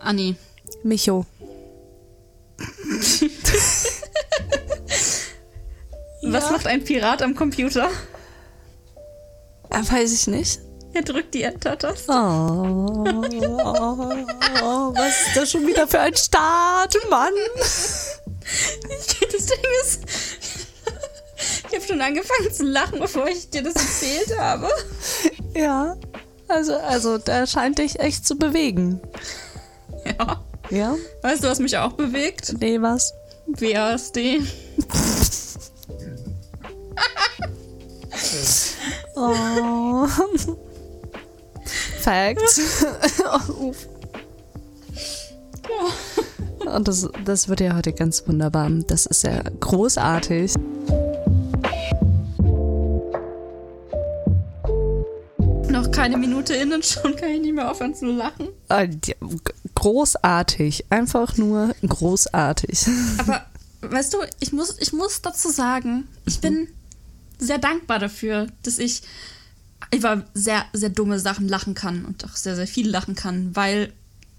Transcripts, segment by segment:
Anni. Micho. Was macht ein Pirat am Computer? Äh, weiß ich nicht. Er drückt die Enter-Taste. Oh, oh, was ist das schon wieder für ein Start, Mann? Das Ding ist, ich habe schon angefangen zu lachen, bevor ich dir das erzählt habe. Ja, also, also, der scheint dich echt zu bewegen. Ja. Weißt du, was mich auch bewegt? Nee, was? WASD. Oh. Facts. Uff. Und das, das wird ja heute ganz wunderbar. Das ist ja großartig. Keine Minute in und schon kann ich nicht mehr aufhören zu lachen. G- Großartig. Einfach nur großartig. Aber weißt du, ich muss, ich muss dazu sagen, ich bin sehr dankbar dafür, dass ich über sehr, sehr dumme Sachen lachen kann und auch sehr, sehr viel lachen kann, weil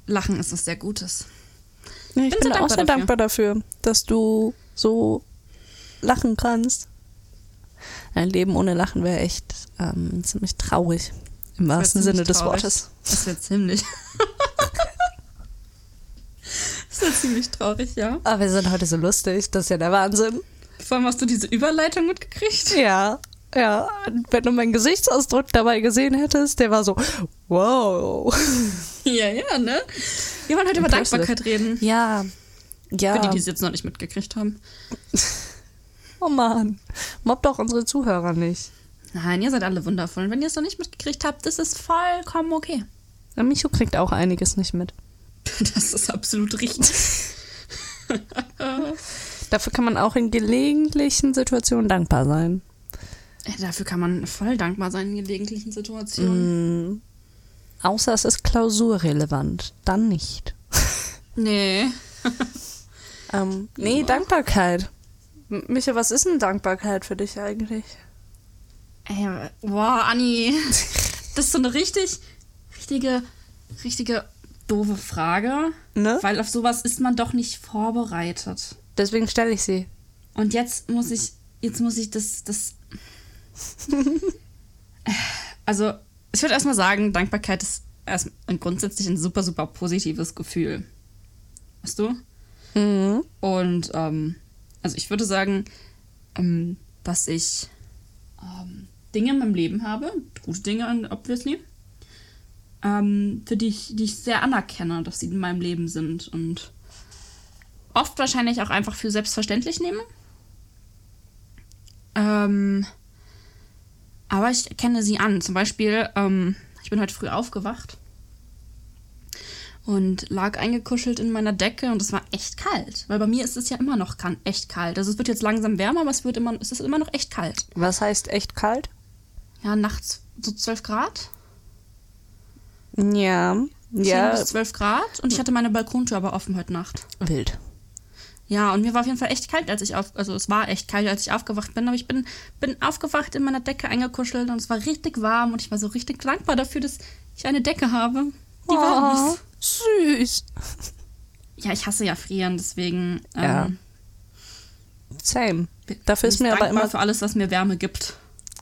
Lachen ist was sehr Gutes. Ich bin bin, sehr auch sehr dafür. dankbar dafür, dass du so lachen kannst. Ein Leben ohne Lachen wäre echt ähm, ziemlich traurig. Im wahrsten Sinne des traurig. Wortes. Das wäre ziemlich. das wäre ziemlich traurig, ja. Aber wir sind heute so lustig, das ist ja der Wahnsinn. Vor allem hast du diese Überleitung mitgekriegt. Ja, ja. Wenn du meinen Gesichtsausdruck dabei gesehen hättest, der war so, wow. Ja, ja, ne? Wir wollen heute über. Dankbarkeit reden. Ja, Für ja. die, die es jetzt noch nicht mitgekriegt haben. oh Mann, mobb doch unsere Zuhörer nicht. Nein, ihr seid alle wundervoll. Und wenn ihr es noch nicht mitgekriegt habt, ist es vollkommen okay. Ja, Micho kriegt auch einiges nicht mit. Das ist absolut richtig. Dafür kann man auch in gelegentlichen Situationen dankbar sein. Ja, Dafür kann man voll dankbar sein in gelegentlichen Situationen. Außer es ist klausurrelevant. Dann nicht. Nee. Ähm, nee, Dankbarkeit. M- Micha, was ist denn Dankbarkeit für dich eigentlich? Ey, boah, Anni. Das ist so eine richtig, richtige, richtige doofe Frage. Ne? Weil auf sowas ist man doch nicht vorbereitet. Deswegen stelle ich sie. Und jetzt muss ich, jetzt muss ich das, das. also, ich würde erstmal sagen, Dankbarkeit ist erst grundsätzlich ein super, super positives Gefühl. Weißt du? Mhm. Und, ähm, also ich würde sagen, ähm, dass ich ähm, Dinge in meinem Leben habe, gute Dinge, obviously, ähm, für die ich, die ich sehr anerkenne, dass sie in meinem Leben sind und oft wahrscheinlich auch einfach für selbstverständlich nehme. Ähm, aber ich erkenne sie an. Zum Beispiel, ähm, ich bin heute früh aufgewacht und lag eingekuschelt in meiner Decke und es war echt kalt. Weil bei mir ist es ja immer noch echt kalt. Also es wird jetzt langsam wärmer, aber es, wird immer, es ist immer noch echt kalt. Was heißt echt kalt? Ja, nachts so 12 Grad. Ja. 10 Ja. bis 12 Grad. Und ich hatte meine Balkontür aber offen heute Nacht. Wild. Ja, und mir war auf jeden Fall echt kalt, als ich auf, also es war echt kalt, als ich aufgewacht bin, aber ich bin, bin aufgewacht in meiner Decke eingekuschelt und es war richtig warm und ich war so richtig dankbar dafür, dass ich eine Decke habe, die warm Oh, ist. süß. Ja, ich hasse ja frieren, deswegen ähm, Ja. Same. Dafür ist mir aber immer für alles, was mir Wärme gibt.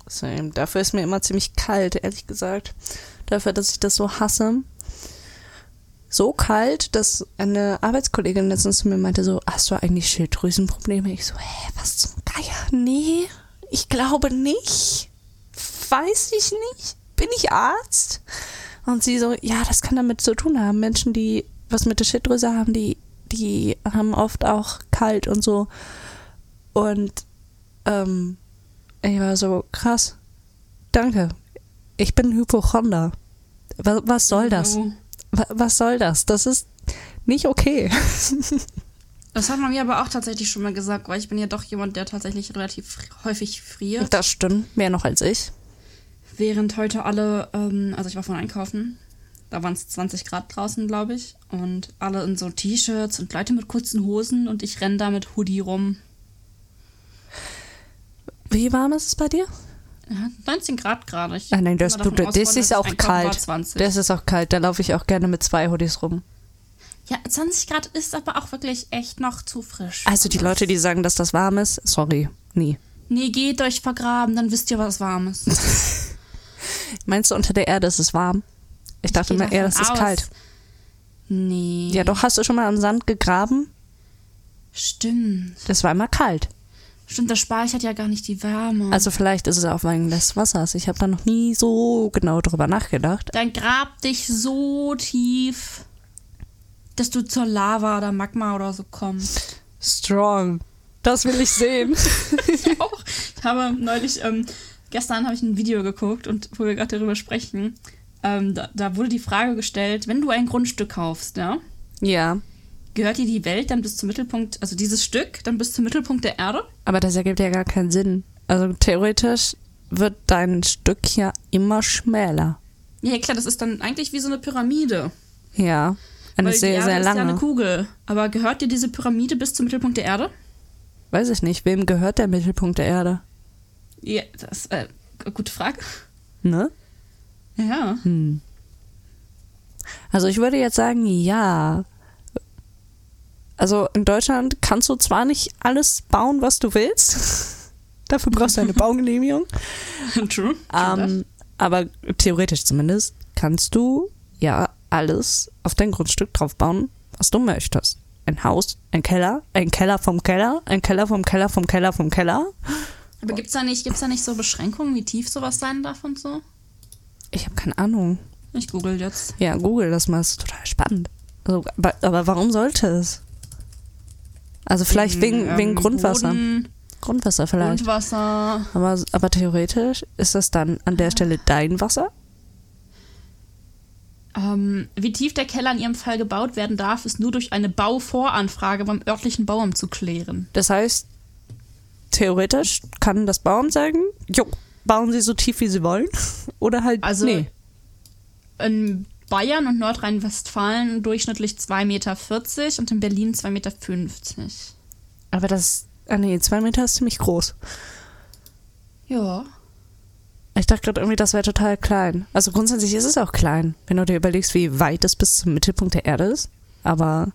Same. Dafür ist mir immer ziemlich kalt, ehrlich gesagt. Dafür, dass ich das so hasse. So kalt, dass eine Arbeitskollegin letztens zu mir meinte so, hast du eigentlich Schilddrüsenprobleme? Ich so, hä, was zum Geier? Nee, ich glaube nicht. Weiß ich nicht. Bin ich Arzt? Und sie so, ja, das kann damit zu tun haben. Menschen, die was mit der Schilddrüse haben, die, die haben oft auch kalt und so. Und ähm, ich war so, krass. Danke. Ich bin Hypochonder. Was, was soll das? Oh. Wa- Was soll das? Das ist nicht okay. Das hat man mir aber auch tatsächlich schon mal gesagt, weil ich bin ja doch jemand, der tatsächlich relativ häufig friert. Das stimmt. Mehr noch als ich. Während heute alle, ähm, also ich war vorhin einkaufen, da waren es 20 Grad draußen, glaube ich, und alle in so T-Shirts und Leute mit kurzen Hosen und ich renne da mit Hoodie rum. Wie warm ist es bei dir? Ja, 19 Grad gerade. Ich Ah, nein, das, du, aus, das vorhin, ist ich auch kalt. 20. Das ist auch kalt. Da laufe ich auch gerne mit zwei Hoodies rum. Ja, 20 Grad ist aber auch wirklich echt noch zu frisch. Also die Leute, die sagen, dass das warm ist, sorry, nie. Nee, geht euch vergraben, dann wisst ihr, was warm ist. Meinst du, unter der Erde ist es warm? Ich dachte geh mir eher, das ist aus. kalt. Nee. Ja, doch, hast du schon mal am Sand gegraben? Stimmt. Das war immer kalt. Stimmt, das speichert ja gar nicht die Wärme. Also vielleicht ist es auch wegen des Wassers. Ich habe da noch nie so genau drüber nachgedacht. dann grab dich so tief, dass du zur Lava oder Magma oder so kommst. Strong. Das will ich sehen. ich auch. Ich habe neulich, ähm, gestern habe ich ein Video geguckt und wo wir gerade darüber sprechen, ähm, da, da wurde die Frage gestellt, wenn du ein Grundstück kaufst, ja, ja, gehört dir die Welt dann bis zum Mittelpunkt, also dieses Stück dann bis zum Mittelpunkt der Erde? aber das ergibt ja gar keinen Sinn. Also theoretisch wird dein Stück ja immer schmäler. Ja, klar, das ist dann eigentlich wie so eine Pyramide. Ja, eine Weil die sehr, Erde sehr ist ja lange. eine Kugel. Aber gehört dir diese Pyramide bis zum Mittelpunkt der Erde? Weiß ich nicht, wem gehört der Mittelpunkt der Erde? Ja, das ist äh, gute Frage. Ne? Ja. Also ich würde jetzt sagen, ja. Also in Deutschland kannst du zwar nicht alles bauen, was du willst. Dafür brauchst du eine Baugenehmigung. True. Ähm, aber theoretisch zumindest kannst du ja alles auf dein Grundstück draufbauen, was du möchtest. Ein Haus, ein Keller, ein Keller vom Keller, ein Keller vom Keller vom Keller vom Keller. Aber gibt's da nicht, gibt's da nicht so Beschränkungen, wie tief sowas sein darf und so? Ich habe keine Ahnung. Ich google jetzt. Ja, google das mal, ist total spannend. Also, aber, aber warum sollte es? Also vielleicht wegen, ähm, wegen Grundwasser. Boden, Grundwasser vielleicht. Grundwasser. Aber, aber theoretisch ist das dann an der Stelle dein Wasser? Ähm, wie tief der Keller in ihrem Fall gebaut werden darf, ist nur durch eine Bauvoranfrage beim örtlichen Bauamt zu klären. Das heißt, theoretisch kann das Bauamt sagen, jo, bauen Sie so tief, wie Sie wollen. Oder halt, Also nee. in Bayern und Nordrhein-Westfalen durchschnittlich 2,40 Meter und in Berlin 2,50 Meter. Aber das, ah nee, zwei Meter ist ziemlich groß. Ja. Ich dachte gerade irgendwie, das wäre total klein. Also grundsätzlich ist es auch klein, wenn du dir überlegst, wie weit es bis zum Mittelpunkt der Erde ist. Aber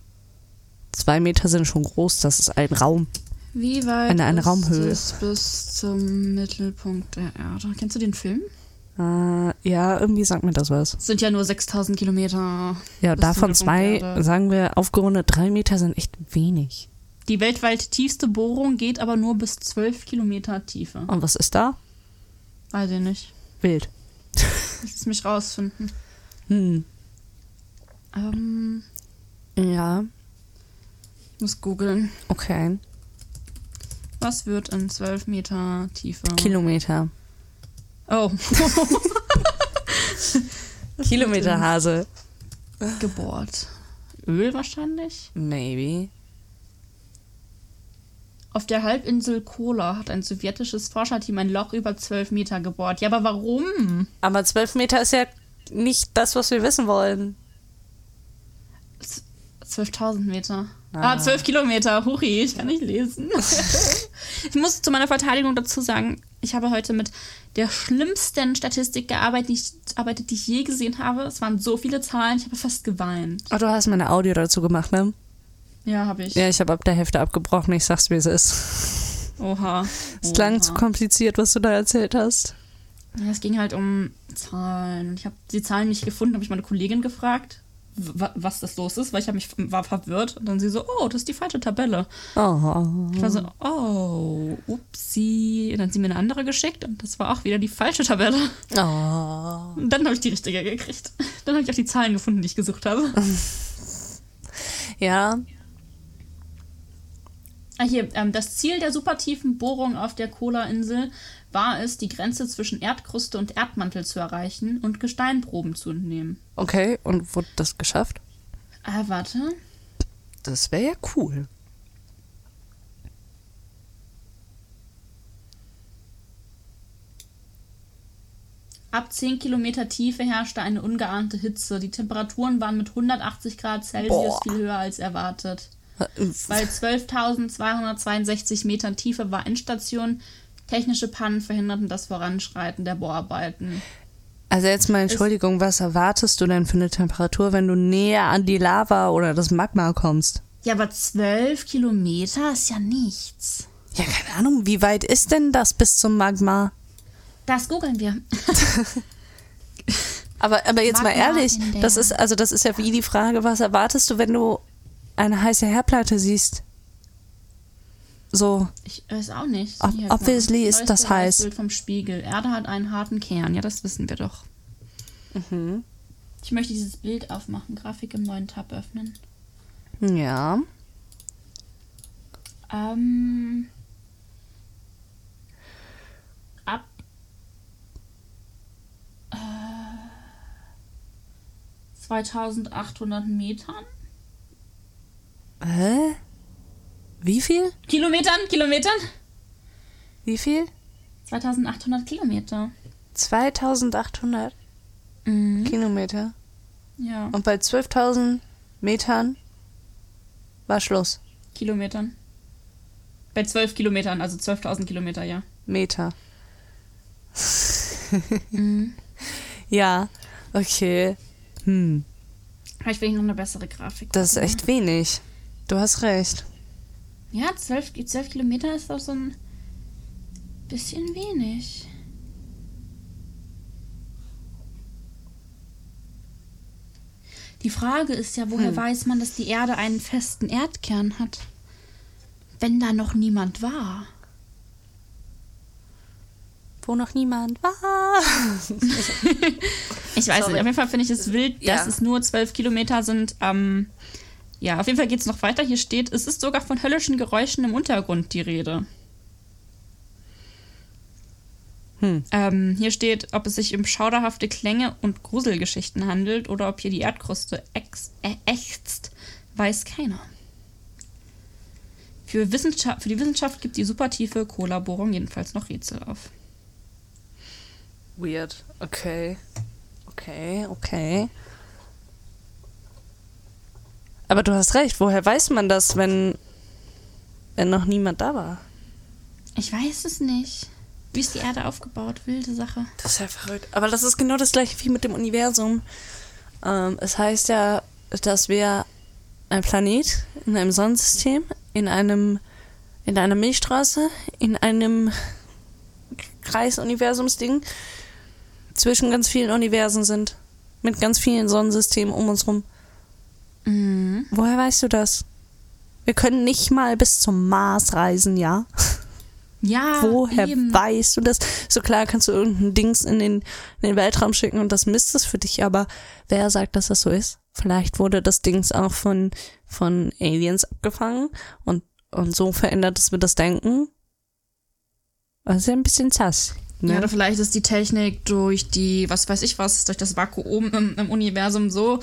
zwei Meter sind schon groß, das ist ein Raum. Wie weit Eine- eine ist Raumhöhe. es bis zum Mittelpunkt der Erde? Kennst du den Film? Äh, ja, irgendwie sagt mir das was. Es sind ja nur 6000 Kilometer. Ja, davon zwei, sagen wir, aufgerundet drei Meter sind echt wenig. Die weltweit tiefste Bohrung geht aber nur bis 12 Kilometer Tiefe. Und was ist da? Weiß ich nicht. Wild. Lass mich rausfinden. Hm. Ähm, Ja, muss googeln. okay. Was wird in 12 Meter Tiefe? Kilometer. Oh. Kilometerhase. Gebohrt. Öl wahrscheinlich? Maybe. Auf der Halbinsel Kola hat ein sowjetisches Forscherteam ein Loch über 12 Meter gebohrt. Ja, aber warum? Aber zwölf Meter ist ja nicht das, was wir wissen wollen. 12.000 Meter. Ah. Ah, 12 Kilometer. Huri, ich kann nicht lesen. ich muss zu meiner Verteidigung dazu sagen, ich habe heute mit der schlimmsten Statistik gearbeitet, die ich, arbeitet, die ich je gesehen habe. Es waren so viele Zahlen, ich habe fast geweint. Oh, du hast meine Audio dazu gemacht, ne? Ja, habe ich. Ja, ich habe ab der Hälfte abgebrochen. Ich sag's, wie es ist. Oha. Es klang Oha. zu kompliziert, was du da erzählt hast. Ja, es ging halt um Zahlen. Und Ich habe die Zahlen nicht gefunden, habe ich meine Kollegin gefragt, was das los ist, weil ich mich war verwirrt. Und dann sie so, oh, das ist die falsche Tabelle. Oh. Ich war so, oh, upsi. Und dann hat sie mir eine andere geschickt und das war auch wieder die falsche Tabelle. Oh. Und dann habe ich die richtige gekriegt. Dann habe ich auch die Zahlen gefunden, die ich gesucht habe. Ja. Ah, hier, ähm, das Ziel der supertiefen Bohrung auf der Kola-Insel war es, die Grenze zwischen Erdkruste und Erdmantel zu erreichen und Gesteinproben zu entnehmen. Okay, und wurde das geschafft? Ah, warte. Das wäre ja cool. Ab 10 Kilometer Tiefe herrschte eine ungeahnte Hitze. Die Temperaturen waren mit 180 Grad Celsius Boah. viel höher als erwartet. Bei 12.262 Metern Tiefe war Endstation. Technische Pannen verhinderten das Voranschreiten der Bohrarbeiten. Also jetzt mal Entschuldigung, was erwartest du denn für eine Temperatur, wenn du näher an die Lava oder das Magma kommst? Ja, aber zwölf Kilometer ist ja nichts. Ja, keine Ahnung, wie weit ist denn das bis zum Magma? Das googeln wir. Aber, aber jetzt mal Magma ehrlich, in der- das ist, also das ist ja wie die Frage, was erwartest du, wenn du eine heiße Herdplatte siehst? So, Ich weiß auch nicht. Ob- obviously ist das heiß. Bild vom Spiegel. Erde hat einen harten Kern. Ja, das wissen wir doch. Mhm. Ich möchte dieses Bild aufmachen. Grafik im neuen Tab öffnen. ja. Ähm, ab äh, 2800 Metern. Hä? Wie viel? Kilometern? Kilometern? Wie viel? 2800 Kilometer. 2800 Mhm. Kilometer. Ja, Und bei 12.000 Metern war Schluss. Kilometern. Bei 12 Kilometern, also 12.000 Kilometer, ja. Meter. Mhm. Ja, okay. Hm, Vielleicht will ich noch eine bessere Grafik. das ist echt wenig. Du hast recht. Ja, 12, 12 Kilometer ist doch so ein bisschen wenig. Die Frage ist ja, woher Hm. weiß man, dass die Erde einen festen Erdkern hat? Wenn da noch niemand war. Wo noch niemand war. Ich weiß Sorry. nicht, auf jeden Fall finde ich es wild, dass Ja. es nur 12 Kilometer sind. Ähm, ja, auf jeden Fall geht es noch weiter. Hier steht, es ist sogar von höllischen Geräuschen im Untergrund die Rede. Hm. Ähm, hier steht, ob es sich um schauderhafte Klänge und Gruselgeschichten handelt oder ob hier die Erdkruste äh, ächzt, weiß keiner. Für, Wissenschaft, für die Wissenschaft gibt die supertiefe Kollaborung jedenfalls noch Rätsel auf. Weird. Okay. Okay, okay. Aber du hast recht. Woher weiß man das, wenn, wenn noch niemand da war? Ich weiß es nicht. Wie ist die Erde aufgebaut? Wilde Sache. Das ist ja verrückt. Aber das ist genau das gleiche wie mit dem Universum. Ähm, es heißt ja, dass wir ein Planet in einem Sonnensystem, in einem, in einer Milchstraße, in einem Kreisuniversumsding zwischen ganz vielen Universen sind. Mit ganz vielen Sonnensystemen um uns rum. Mhm. Woher weißt du das? Wir können nicht mal bis zum Mars reisen, ja? Ja, Woher eben. weißt du das? So klar kannst du irgendein Dings in den, in den Weltraum schicken und das misst es für dich, aber wer sagt, dass das so ist? Vielleicht wurde das Dings auch von, von Aliens abgefangen und, und so verändert, dass wir das denken. Das ist ja ein bisschen sass. Ne? Ja, oder vielleicht ist die Technik durch die, was weiß ich was, durch das Vakuum im, im Universum so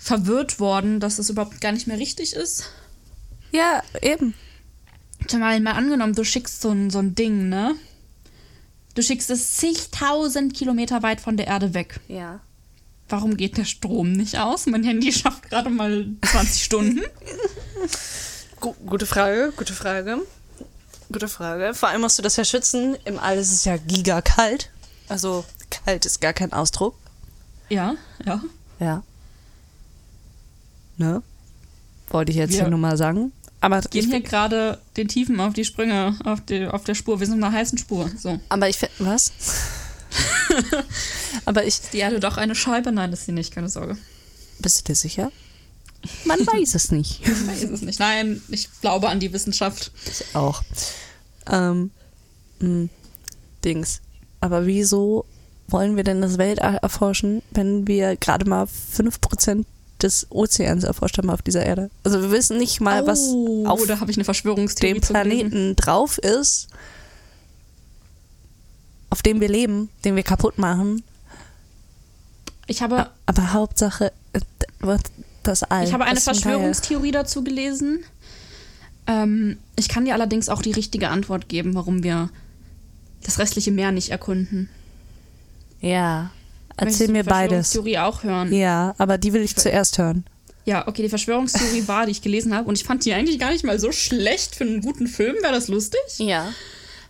verwirrt worden, dass es überhaupt gar nicht mehr richtig ist. ja, eben. Mal, mal angenommen, du schickst so ein, so ein Ding, ne? Du schickst es zigtausend Kilometer weit von der Erde weg. Ja. Warum geht der Strom nicht aus? Mein Handy schafft gerade mal 20 Stunden. Gu gute Frage, gute Frage. Gute Frage. Vor allem musst du das ja schützen. Im All ist es ja gigakalt. Also kalt ist gar kein Ausdruck. Ja, ja. Ja. Ne? Wollte ich jetzt Wir hier nur mal sagen. Aber Gehen hier gerade den Tiefen auf die Sprünge, auf, die, auf der Spur. Wir sind auf einer heißen Spur. So. aber ich fi- was? aber ich Die Erde doch eine Scheibe? Nein, das ist sie nicht, keine Sorge. bist du dir sicher? Man weiß es nicht. Ich weiß es nicht. Nein, ich glaube an die Wissenschaft. Ich auch. Ähm, mh, Dings. Aber wieso wollen wir denn das Weltall erforschen, wenn wir gerade mal 5% des Ozeans erforscht haben auf dieser Erde? Also wir wissen nicht mal, was oh, auf da habe ich eine Verschwörungstheorie dem. Planeten drauf ist, auf dem wir leben, den wir kaputt machen. Ich habe, Aber Hauptsache, äh, was- das All. ich habe eine Verschwörungstheorie dazu gelesen. Ähm, ich kann dir allerdings auch die richtige Antwort geben, warum wir das restliche Meer nicht erkunden. Ja. Erzähl du mir die beides. Verschwörungstheorie auch hören. Ja, aber die will ich zuerst hören. Ja, okay, die Verschwörungstheorie war, die ich gelesen habe. Und ich fand die eigentlich gar nicht mal so schlecht für einen guten Film. Wäre das lustig? Ja.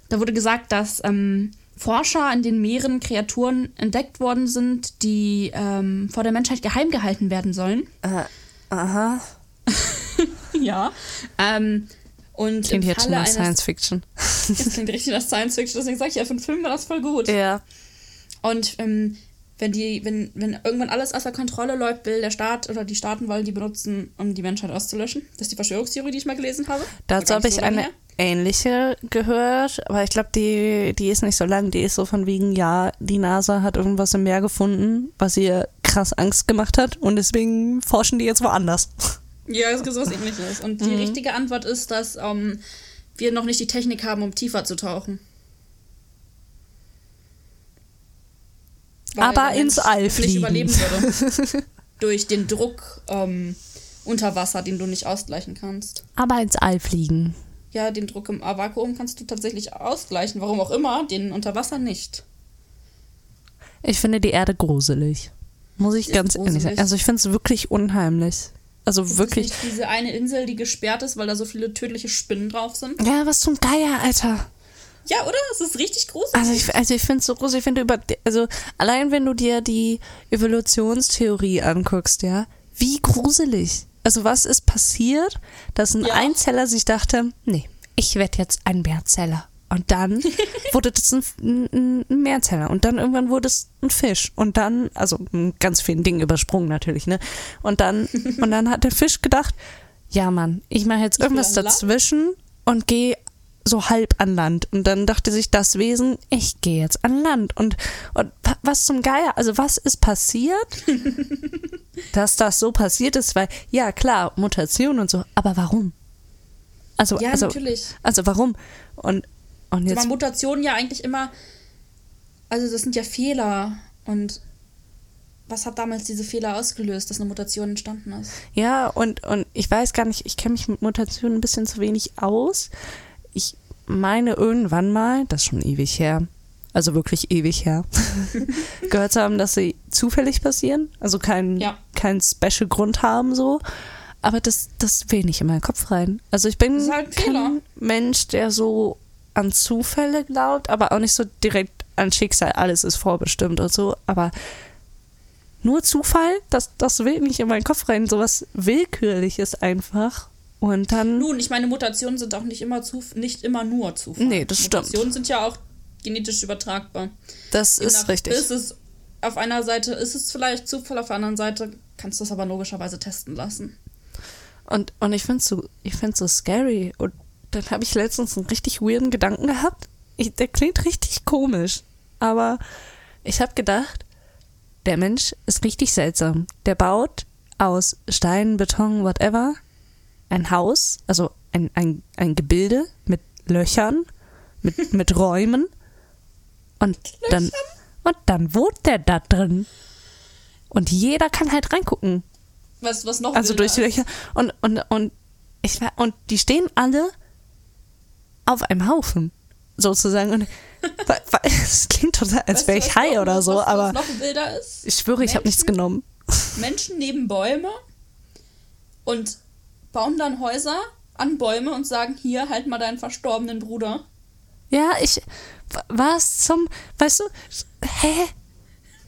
Da wurde gesagt, dass ähm, Forscher in den Meeren Kreaturen entdeckt worden sind, die ähm, vor der Menschheit geheim gehalten werden sollen. Äh, aha. ja. Ähm, und Klingt jetzt schon nach Science Fiction. Das klingt richtig nach Science Fiction, deswegen sage ich ja, für einen Film war das voll gut. Ja. Und ähm, wenn die, wenn, wenn irgendwann alles außer Kontrolle läuft, will der Staat oder die Staaten wollen die benutzen, um die Menschheit auszulöschen. Das ist die Verschwörungstheorie, die ich mal gelesen habe. Dazu habe ich so eine her. ähnliche gehört, aber ich glaube, die, die ist nicht so lang. Die ist so von wegen, ja, die NASA hat irgendwas im Meer gefunden, was ihr krass Angst gemacht hat und deswegen forschen die jetzt woanders. Ja, es gibt sowas ähnliches. Und Mhm. die richtige Antwort ist, dass ähm, wir noch nicht die Technik haben, um tiefer zu tauchen. Aber ins All nicht fliegen. überleben würde. Durch den Druck ähm, unter Wasser, den du nicht ausgleichen kannst. Aber ins All fliegen. Ja, den Druck im Vakuum kannst du tatsächlich ausgleichen. Warum auch immer, den unter Wasser nicht. Ich finde die Erde gruselig. Muss ich Ist ganz ehrlich sagen. Also ich finde es wirklich unheimlich. Also Ist wirklich. Es nicht diese eine Insel, die gesperrt ist, weil da so viele tödliche Spinnen drauf sind? Ja, was zum Geier, Alter. Ja, oder? Es ist richtig gruselig. Also ich, also ich finde es so gruselig, wenn du über, also allein wenn du dir die Evolutionstheorie anguckst, ja, wie gruselig. Also was ist passiert, dass ein Ja. Einzeller sich dachte, nee, ich werde jetzt ein Mehrzeller. Und dann wurde das ein, ein, ein Mehrzeller. Und dann irgendwann wurde es ein Fisch. Und dann, also ganz vielen Dingen übersprungen natürlich, ne? Und dann, und dann hat der Fisch gedacht, ja Mann, ich mache jetzt irgendwas dazwischen und gehe so halb an Land. Und dann dachte sich das Wesen, ich gehe jetzt an Land. Und, und wa- was zum Geier, also was ist passiert, dass das so passiert ist? Weil, ja klar, Mutation und so, aber warum? Also, Ja, also, natürlich. also warum? Und, und Aber jetzt, Mutationen ja eigentlich immer. Also, das sind ja Fehler. Und was hat damals diese Fehler ausgelöst, dass eine Mutation entstanden ist? ja, und, und ich weiß gar nicht, ich kenne mich mit Mutationen ein bisschen zu wenig aus. Ich meine irgendwann mal, das ist schon ewig her, also wirklich ewig her, gehört zu haben, dass sie zufällig passieren, also keinen Ja. keinen Special Grund haben so. Aber das, das will nicht in meinen Kopf rein. Also ich bin halt ein Fehler. kein Mensch, der so an Zufälle glaubt, aber auch nicht so direkt an Schicksal. Alles ist vorbestimmt und so. Aber nur Zufall, das, das will nicht in meinen Kopf rein. Sowas Willkürliches einfach. Und dann. Nun, ich meine, Mutationen sind auch nicht immer, Zuf nicht immer nur Zufall. Nee, das stimmt. Mutationen sind ja auch genetisch übertragbar. Das ist Demnach richtig. Ist es, auf einer Seite ist es vielleicht Zufall, auf der anderen Seite kannst du es aber logischerweise testen lassen. Und, und ich finde es so, ich find's so scary. Und dann habe ich letztens einen richtig weirden Gedanken gehabt. Ich, der klingt richtig komisch. Aber ich habe gedacht, der Mensch ist richtig seltsam. Der baut aus Stein, Beton, whatever ein Haus, also ein, ein, ein Gebilde mit Löchern, mit, mit Räumen. Und dann, und dann wohnt der da drin. Und jeder kann halt reingucken. Was, was noch Also durch die. Löcher. Und, und, und, ich, und die stehen alle auf einem Haufen, sozusagen. Und, es klingt total, als wäre ich high oder so, was, aber Was noch wilder ist? ich schwöre, ich habe nichts Menschen- genommen. Menschen neben Bäume und bauen dann Häuser an Bäume und sagen, hier, halt mal deinen verstorbenen Bruder. Ja, ich. wa- Was zum. Weißt du. Hä?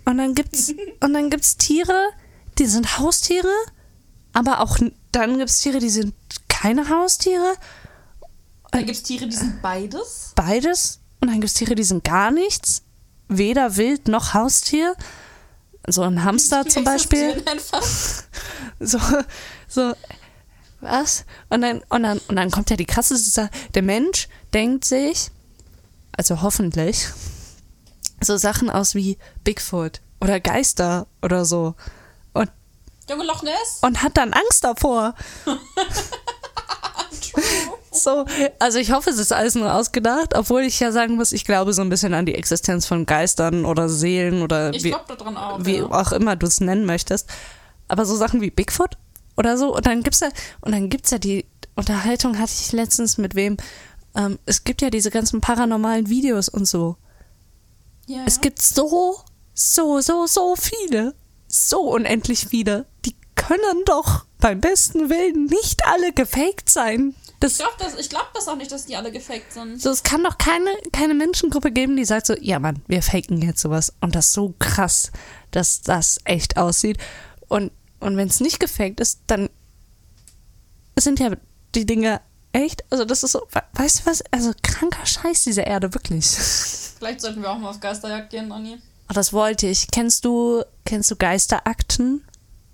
Und dann gibt's. und dann gibt's Tiere, die sind Haustiere, aber auch. Dann gibt's Tiere, die sind keine Haustiere. Da gibt es Tiere, die sind beides. Beides. Und dann gibt's Tiere, die sind gar nichts. Weder Wild noch Haustier. So ein Hamster zum Beispiel. Einfach. So, so, was? Und dann, und dann, und dann kommt ja die krasse Sache. Der Mensch denkt sich, also hoffentlich, so Sachen aus wie Bigfoot oder Geister oder so. Und, Junge Loch Ness. und hat dann Angst davor. So, also ich hoffe, es ist alles nur ausgedacht, obwohl ich ja sagen muss, ich glaube so ein bisschen an die Existenz von Geistern oder Seelen oder Ich wie, auch. wie ja. auch immer du es nennen möchtest. Aber so Sachen wie Bigfoot oder so, und dann gibt's ja, und dann gibt's ja die Unterhaltung hatte ich letztens mit wem. Ähm, es gibt ja diese ganzen paranormalen Videos und so. Ja. Es gibt so, so, so, so viele. So unendlich viele. Die können doch beim besten Willen nicht alle gefaked sein. Das, Ich glaube das, ich glaub das auch nicht, dass die alle gefaked sind. so, es kann doch keine, keine Menschengruppe geben, die sagt so, ja Mann, wir faken jetzt sowas. Und das ist so krass, dass das echt aussieht. Und, und wenn es nicht gefaked ist, dann sind ja die Dinge echt, also das ist so, we- weißt du was, also kranker Scheiß diese Erde, wirklich. Vielleicht sollten wir auch mal auf Geisterjagd gehen, Anni. Oh, das wollte ich. Kennst du, kennst du Geisterakten?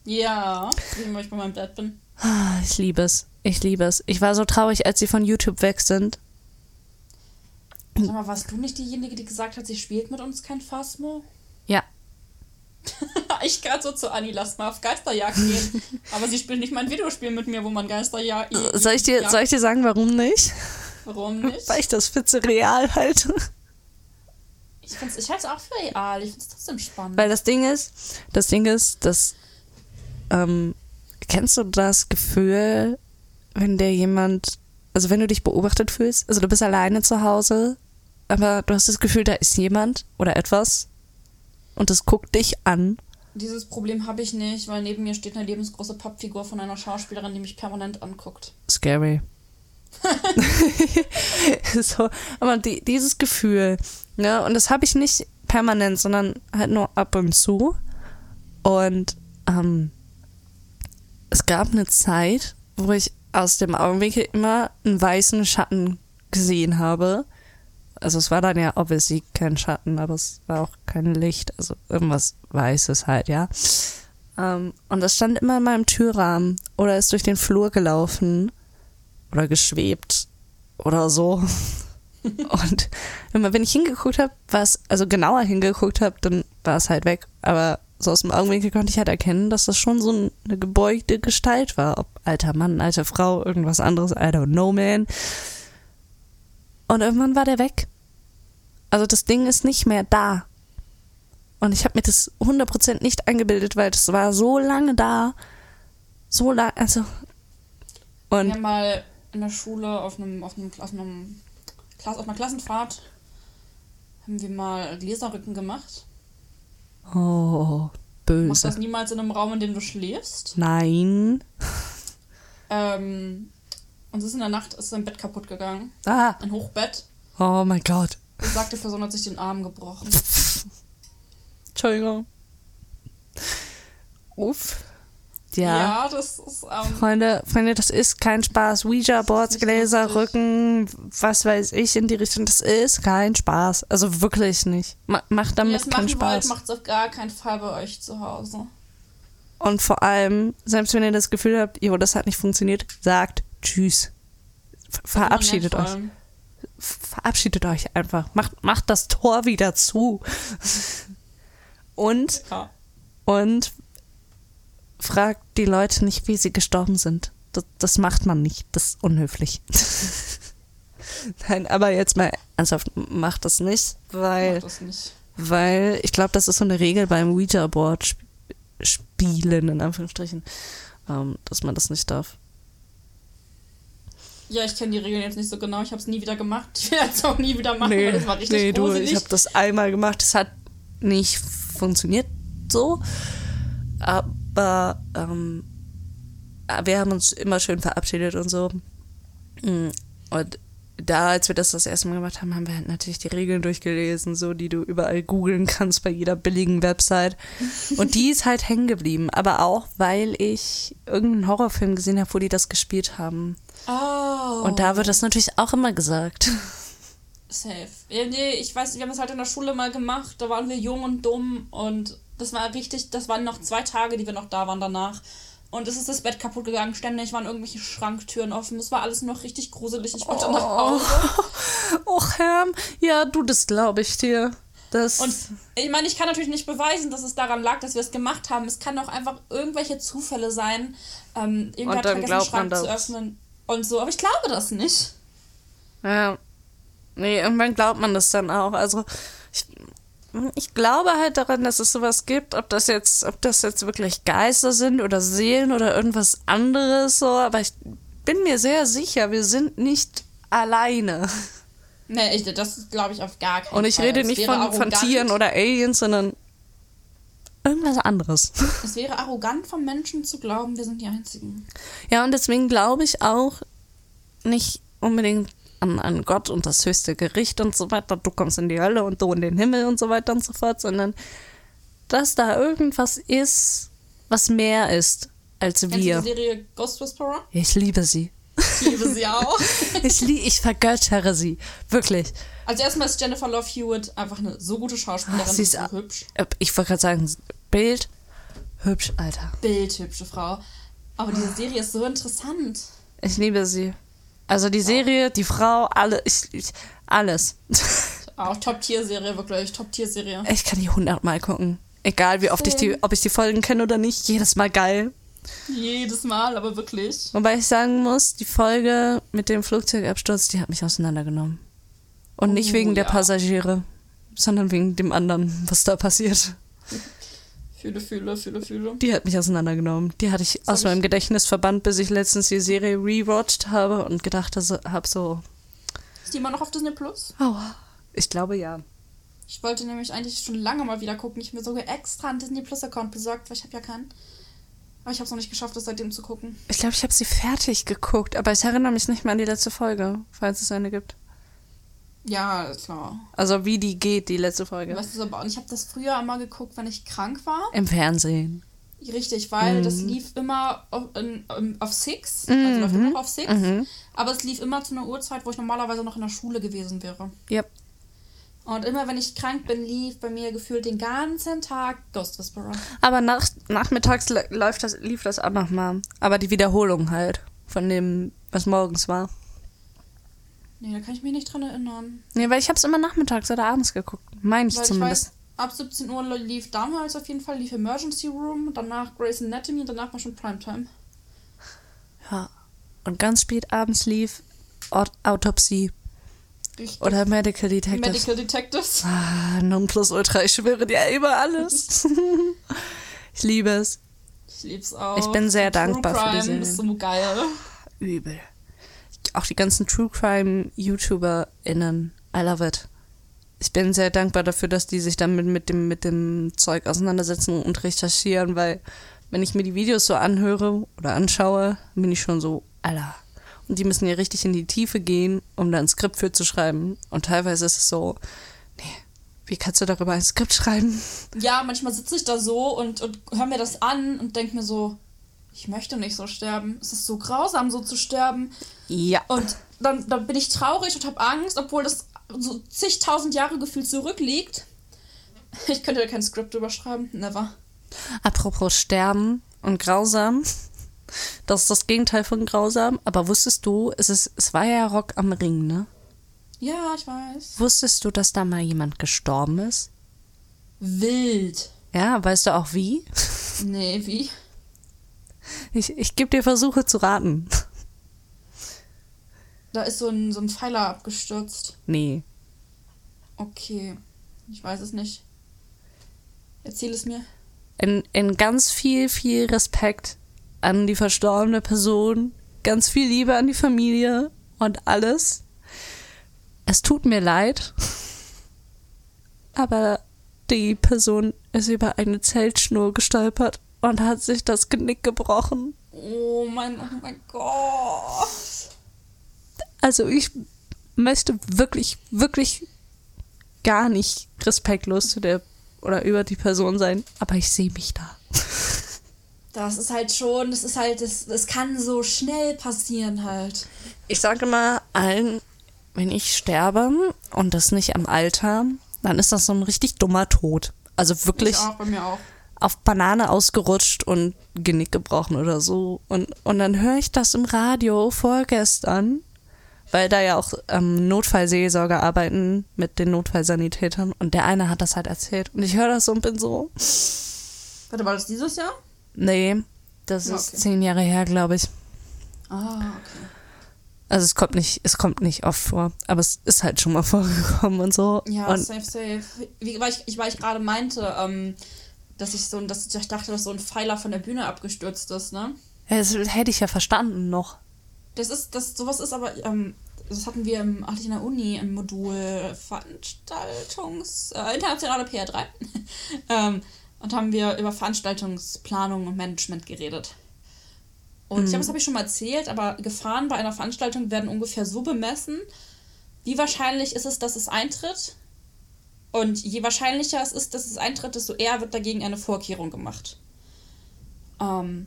Ja, wie ich bei meinem Dad bin. Ah, Ich liebe es. Ich liebe es. Ich war so traurig, als sie von YouTube weg sind. Sag mal, warst du nicht diejenige, die gesagt hat, sie spielt mit uns kein Phasmo? Ja. ich gerade so zu Anni, lass mal auf Geisterjagd gehen. Aber sie spielt nicht mein Videospiel mit mir, wo man Geisterjagd. Soll ich dir, soll ich dir sagen, warum nicht? Warum nicht? Weil ich das für zu real halte. Ich, find's, ich halte es auch für real. Ich finde es trotzdem spannend. Weil das Ding ist, das Ding ist, dass, ähm, kennst du das Gefühl, wenn dir jemand, also wenn du dich beobachtet fühlst, also du bist alleine zu Hause, aber du hast das Gefühl, da ist jemand oder etwas und das guckt dich an. Dieses Problem habe ich nicht, weil neben mir steht eine lebensgroße Pappfigur von einer Schauspielerin, die mich permanent anguckt. Scary. so, aber die, dieses Gefühl, ne, und das habe ich nicht permanent, sondern halt nur ab und zu. Und ähm, es gab eine Zeit, wo ich aus dem Augenwinkel immer einen weißen Schatten gesehen habe. Also es war dann ja obviously kein Schatten, aber es war auch kein Licht, also irgendwas Weißes halt, ja. Ähm, und das stand immer in meinem Türrahmen oder ist durch den Flur gelaufen oder geschwebt oder so. Und immer wenn ich hingeguckt habe, war es, also genauer hingeguckt habe, dann war es halt weg. Aber so aus dem Augenwinkel konnte ich halt erkennen, dass das schon so ein- eine gebeugte Gestalt war. Ob alter Mann, alte Frau, irgendwas anderes, I don't know, man. Und irgendwann war der weg. Also das Ding ist nicht mehr da. Und ich habe mir das 100% nicht eingebildet, weil das war so lange da. So lange, also. Wir Und haben mal in der Schule auf einem, auf einem, auf einem Klass, auf einer Klassenfahrt haben wir mal Gläserrücken gemacht. Oh, Machst das böse. niemals in einem Raum, in dem du schläfst. Nein. Ähm, und es ist in der Nacht ist sein Bett kaputt gegangen. Ah, Ein Hochbett. oh mein Gott. Besagte Person hat sich den Arm gebrochen. Entschuldigung. Uff. Ja. Ja, das ist. Ähm, Freunde, Freunde, das ist kein Spaß. Ouija-Boards, Gläser, lustig. Rücken, was weiß ich in die Richtung. Das ist kein Spaß. Also wirklich nicht. Ma macht damit keinen Spaß. macht es auf gar keinen Fall bei euch zu Hause. Und vor allem, selbst wenn ihr das Gefühl habt, jo, das hat nicht funktioniert, sagt Tschüss. Ver- Verabschiedet euch. Verabschiedet euch einfach. Macht, macht das Tor wieder zu. Und, Ja. und fragt die Leute nicht, wie sie gestorben sind. Das, das macht man nicht. Das ist unhöflich. Nein, aber jetzt mal ernsthaft, macht das nicht, weil, das nicht. weil ich glaube, das ist so eine Regel beim Ouija-Board sp spielen, in Anführungsstrichen, ähm, dass man das nicht darf. Ja, ich kenne die Regeln jetzt nicht so genau. Ich habe es nie wieder gemacht. Ich will es auch nie wieder machen, weil das war richtig nee, du, gruselig. ich habe das einmal gemacht. Es hat nicht funktioniert so, aber ähm, wir haben uns immer schön verabschiedet und so. Mm, Und da, als wir das das erste Mal gemacht haben, haben wir halt natürlich die Regeln durchgelesen, so die du überall googeln kannst bei jeder billigen Website. Und die ist halt hängen geblieben, aber auch weil ich irgendeinen Horrorfilm gesehen habe, wo die das gespielt haben. Oh. Und da wird das natürlich auch immer gesagt. Safe. Ja, nee, ich weiß, wir haben es halt in der Schule mal gemacht. Da waren wir jung und dumm und das war richtig, das waren noch zwei Tage, die wir noch da waren danach. Und es ist das Bett kaputt gegangen, ständig waren irgendwelche Schranktüren offen. Es war alles noch richtig gruselig. Ich wollte nach Hause. Och, Herm, ja, du, das glaube ich dir. Das Und ich meine, ich kann natürlich nicht beweisen, dass es daran lag, dass wir es gemacht haben. Es kann auch einfach irgendwelche Zufälle sein. Ähm, irgendwer hat vergessen, den glaubt man Schrank zu das. öffnen und so. Aber ich glaube das nicht. ja. Nee, irgendwann glaubt man das dann auch. Also, ich, ich glaube halt daran, dass es sowas gibt, ob das jetzt, ob das jetzt wirklich Geister sind oder Seelen oder irgendwas anderes so, aber ich bin mir sehr sicher, wir sind nicht alleine. Nee, ich, das glaube ich auf gar keinen Fall. Und ich rede Es nicht von, von. Tieren oder Aliens, sondern irgendwas anderes. Es wäre arrogant vom Menschen zu glauben, wir sind die Einzigen. Ja, und deswegen glaube ich auch, nicht unbedingt an, an Gott und das höchste Gericht und so weiter, du kommst in die Hölle und du in den Himmel und so weiter und so fort, sondern dass da irgendwas ist, was mehr ist als Kennst du wir. die Serie Ghost Whisperer? Ich liebe sie. Ich liebe sie auch. Ich, lie ich vergöttere sie. Wirklich. Also erstmal ist Jennifer Love Hewitt einfach eine so gute Schauspielerin, Ach, sie ist so hübsch. Äh, Ich wollte gerade sagen, Bild, hübsch, Alter. Bildhübsche Frau. Aber diese Serie ist so interessant. Ich liebe sie. Also die Serie, die Frau, alle, ich, ich alles. Auch Top-Tier-Serie, wirklich. Top-Tier-Serie. Ich kann die hundertmal gucken. Egal wie oft ich die, ob ich die Folgen kenne oder nicht, jedes Mal geil. Jedes Mal, aber wirklich. Wobei ich sagen muss, die Folge mit dem Flugzeugabsturz, die hat mich auseinandergenommen. Und nicht Oh, wegen der ja. Passagiere, sondern wegen dem anderen, was da passiert. Fühle, fühle, fühle, fühle. Die hat mich auseinandergenommen. Die hatte ich aus hab meinem ich- Gedächtnis verbannt, bis ich letztens die Serie rewatcht habe und gedacht habe so, Ist die immer noch auf Disney Plus? aua. Ich glaube ja. Ich wollte nämlich eigentlich schon lange mal wieder gucken. Ich habe mir sogar extra einen Disney Plus Account besorgt, weil ich habe ja keinen. Aber ich habe es noch nicht geschafft, das seitdem zu gucken. Ich glaube, ich habe sie fertig geguckt, aber ich erinnere mich nicht mehr an die letzte Folge, falls es eine gibt. Ja, klar. Also wie die geht, die letzte Folge. Weißt du, aber und ich habe das früher immer geguckt, wenn ich krank war. Im Fernsehen. Richtig, weil das Mhm. lief immer auf, in, auf Six. Also läuft immer auf Six. Mhm. Aber es lief immer zu einer Uhrzeit, wo ich normalerweise noch in der Schule gewesen wäre. Ja. Und immer wenn ich krank bin, lief bei mir gefühlt den ganzen Tag Ghost Whisperer. Aber nach, nachmittags lä- läuft das, lief das auch nochmal. Aber die Wiederholung halt von dem, was morgens war. Nee, da kann ich mich nicht dran erinnern. Nee, weil ich habe es immer nachmittags oder abends geguckt. Meine ich Weil ich zumindest. weiß, ab 17 Uhr lief damals auf jeden Fall lief Emergency Room, danach Grey's Anatomy und danach war schon Primetime. Ja. Und ganz spät abends lief Aut Autopsie Richtig. oder Medical Detectives. Medical Detectives. Ah, Nonplusultra, ich schwöre dir über alles. ich liebe es. Ich lieb's auch. Ich bin sehr True dankbar für die Crime Serie. ist so geil. Übel. Auch die ganzen True Crime YouTuberInnen. I love it. Ich bin sehr dankbar dafür, dass die sich damit mit dem, mit dem Zeug auseinandersetzen und recherchieren, weil wenn ich mir die Videos so anhöre oder anschaue, bin ich schon so, Alter. Und die müssen ja richtig in die Tiefe gehen, um da ein Skript für zu schreiben. Und teilweise ist es so, nee, wie kannst du darüber ein Skript schreiben? Ja, manchmal sitze ich da so und, und höre mir das an und denke mir so, ich möchte nicht so sterben. Es ist so grausam, so zu sterben. Ja. Und dann, dann bin ich traurig und habe Angst, obwohl das so zigtausend Jahre gefühlt zurückliegt. Ich könnte da kein Skript drüber schreiben. Never. Apropos Sterben und grausam. Das ist das Gegenteil von grausam. Aber wusstest du, es, ist, es war ja Rock am Ring, ne? Ja, ich weiß. Wusstest du, dass da mal jemand gestorben ist? Wild. Ja, weißt du auch wie? Nee, wie? Ich, ich gebe dir Versuche zu raten. Da ist so ein, so ein Pfeiler abgestürzt. Nee. Okay. Ich weiß es nicht. Erzähl es mir. In, in ganz viel, viel Respekt an die verstorbene Person, ganz viel Liebe an die Familie und alles. Es tut mir leid, aber die Person ist über eine Zeltschnur gestolpert und hat sich das Genick gebrochen. Oh mein, oh mein Gott. Also ich möchte wirklich, wirklich gar nicht respektlos zu der oder über die Person sein, aber ich sehe mich da. Das ist halt schon, das ist halt, das, das kann so schnell passieren halt. Ich sage mal allen, wenn ich sterbe und das nicht am Alter, dann ist das so ein richtig dummer Tod. Also wirklich Ich auch, bei mir auch. Auf Banane ausgerutscht und Genick gebrochen oder so. Und, und dann höre ich das im Radio vorgestern, weil da ja auch ähm, Notfallseelsorger arbeiten mit den Notfallsanitätern. Und der eine hat das halt erzählt. Und ich höre das so und bin so, Warte, war das dieses Jahr? nee, das ist Okay. zehn Jahre her, glaube ich. Ah, okay. Also es kommt nicht, es kommt nicht oft vor, aber es ist halt schon mal vorgekommen und so. Ja, und safe, safe. Wie, weil, ich, ich, weil ich gerade meinte, ähm, dass ich so, dass ich dachte, dass so ein Pfeiler von der Bühne abgestürzt ist, ne? Das hätte ich ja verstanden noch. Das ist, das, sowas ist aber, ähm, das hatten wir im, hatte ich in der Uni im Modul Veranstaltungs, äh, internationale PR3. ähm, und haben wir über Veranstaltungsplanung und Management geredet. Und ich glaube, das habe ich schon mal erzählt, aber Gefahren bei einer Veranstaltung werden ungefähr so bemessen, wie wahrscheinlich ist es, dass es eintritt. Und je wahrscheinlicher es ist, dass es eintritt, desto eher wird dagegen eine Vorkehrung gemacht. Ähm,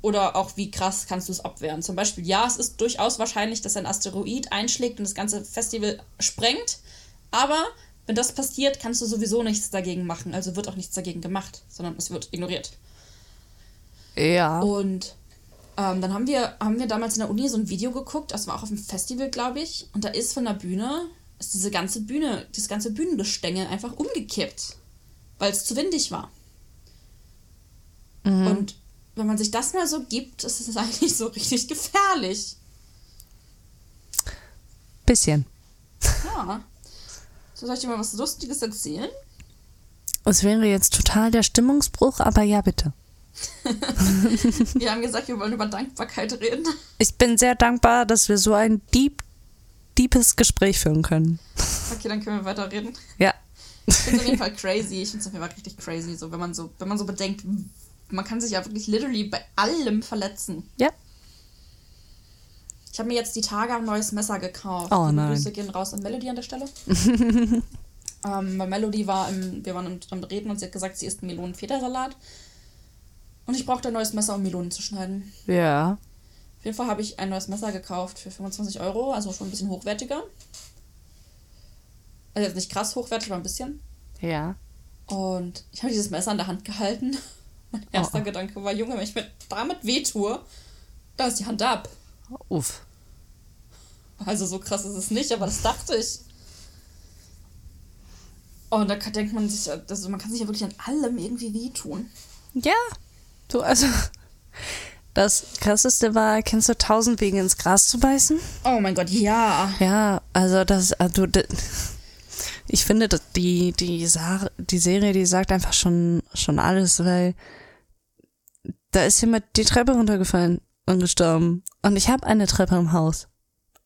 oder auch wie krass kannst du es abwehren. Zum Beispiel, ja, es ist durchaus wahrscheinlich, dass ein Asteroid einschlägt und das ganze Festival sprengt. Aber wenn das passiert, kannst du sowieso nichts dagegen machen. Also wird auch nichts dagegen gemacht, sondern es wird ignoriert. Ja. Und ähm, dann haben wir, haben wir damals in der Uni so ein Video geguckt, das war auch auf dem Festival, glaube ich. Und da ist von der Bühne, ist diese ganze Bühne, das ganze Bühnengestänge einfach umgekippt, weil es zu windig war. Und wenn man sich das mal so gibt, ist es eigentlich so richtig gefährlich. Bisschen. Ja. So, soll ich dir mal was Lustiges erzählen? Es wäre jetzt total der Stimmungsbruch, aber ja, bitte. Wir haben gesagt, wir wollen über Dankbarkeit reden. Ich bin sehr dankbar, dass wir so ein deep, deepes Gespräch führen können. Okay, dann können wir weiterreden. Ja. Ich finde es auf jeden Fall crazy. Ich finde es auf jeden Fall richtig crazy, so wenn man so, wenn man so bedenkt, man kann sich ja wirklich literally bei allem verletzen. Ja. Ich habe mir jetzt die Tage ein neues Messer gekauft. Oh nein. Grüße gehen raus an Melody an der Stelle. ähm, weil Melody war im, wir waren am Reden und sie hat gesagt, sie isst Melonenfedersalat. Und ich brauchte ein neues Messer, um Melonen zu schneiden. Ja. Auf jeden Fall habe ich ein neues Messer gekauft für 25 Euro, also schon ein bisschen hochwertiger. Also jetzt nicht krass hochwertig, aber ein bisschen. Ja. Und ich habe dieses Messer in der Hand gehalten. Mein erster Oh. Gedanke war, Junge, wenn ich mir damit wehtue, dann ist die Hand ab. Uff. Also so krass ist es nicht, aber das dachte ich. Und da denkt man sich, also man kann sich ja wirklich an allem irgendwie wehtun. Ja. Du, also. Das krasseste war, kennst du tausend Wege ins Gras zu beißen? Oh mein Gott, ja. Ja, also das, also d- ich finde, dass die, die, Sa die Serie, die sagt einfach schon, schon alles, weil da ist jemand die Treppe runtergefallen und gestorben. Und ich habe eine Treppe im Haus.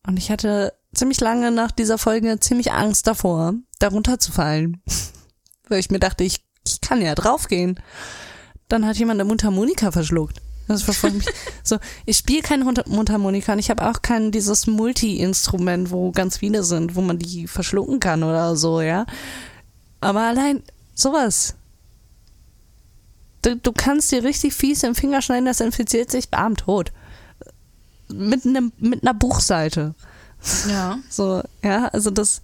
Und ich hatte ziemlich lange nach dieser Folge ziemlich Angst davor, da runterzufallen. weil ich mir dachte, ich, ich kann ja draufgehen. Dann hat jemand eine Mundharmonika verschluckt. Das verfolgt mich. So, ich spiele keine Mund- Mundharmonika und ich habe auch kein dieses Multi-Instrument, wo ganz viele sind, wo man die verschlucken kann oder so, ja. Aber allein sowas. Du, du kannst dir richtig fies im Finger schneiden, das infiziert sich, bam, tot. Mit, nem, mit einer Buchseite. Ja. So, ja, also das.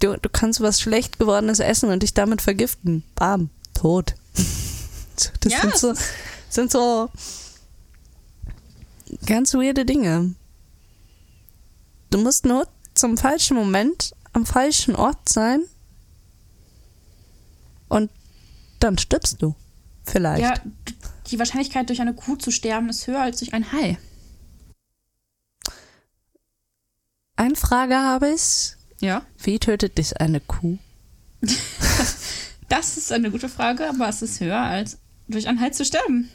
Du, du kannst was schlecht gewordenes essen und dich damit vergiften. Bam, tot. Das Ja, sind, so, sind so ganz weirde Dinge. Du musst nur zum falschen Moment am falschen Ort sein und dann stirbst du. Vielleicht. Ja, die Wahrscheinlichkeit, durch eine Kuh zu sterben, ist höher als durch ein Hai. Eine Frage habe ich. Ja. Wie tötet dich eine Kuh? Das ist eine gute Frage, aber es ist höher als durch ein Hai zu sterben.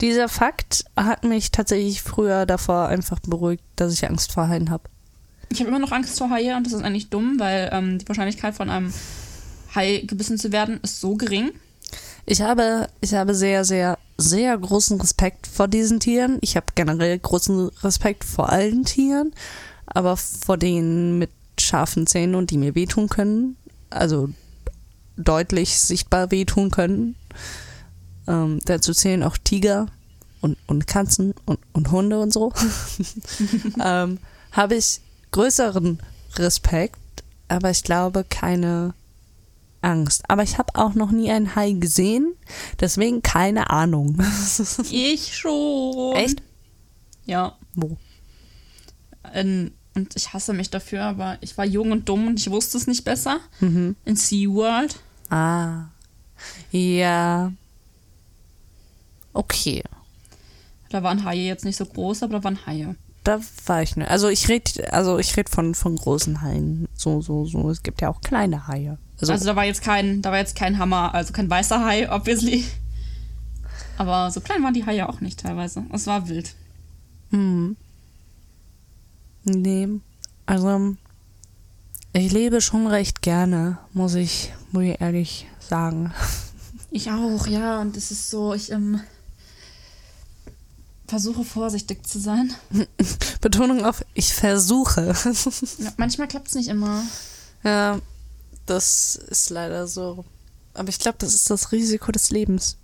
Dieser Fakt hat mich tatsächlich früher davor einfach beruhigt, dass ich Angst vor Haien habe. Ich habe immer noch Angst vor Haie und das ist eigentlich dumm, weil ähm, die Wahrscheinlichkeit von einem Hai gebissen zu werden ist so gering. Ich habe, ich habe sehr, sehr, sehr großen Respekt vor diesen Tieren. Ich habe generell großen Respekt vor allen Tieren, aber vor denen mit scharfen Zähnen und die mir wehtun können, also deutlich sichtbar wehtun können. Ähm, dazu zählen auch Tiger und, und Katzen und, und Hunde und so. ähm, habe ich größeren Respekt, aber ich glaube keine Angst. Aber ich habe auch noch nie einen Hai gesehen, deswegen keine Ahnung. Ich schon. Echt? Ja. Wo? In, und ich hasse mich dafür, aber ich war jung und dumm und ich wusste es nicht besser. Mhm. In SeaWorld. Ah. Ja. Okay. Da waren Haie jetzt nicht so groß, aber da waren Haie. Da war ich ne. Also ich rede, also ich rede von, von großen Haien. So, so, so. Es gibt ja auch kleine Haie. Also, Also da war jetzt kein, da war jetzt kein Hammer, also kein weißer Hai, obviously. Aber so klein waren die Haie auch nicht teilweise. Es war wild. hm. Nee. Also ich lebe schon recht gerne, muss ich, muss ich ehrlich sagen. Ich auch, ja. Und es ist so, ich ähm, versuche vorsichtig zu sein. Betonung auf, ich versuche. Ja, manchmal klappt es nicht immer. ja, das ist leider so. Aber ich glaube, das ist das Risiko des Lebens.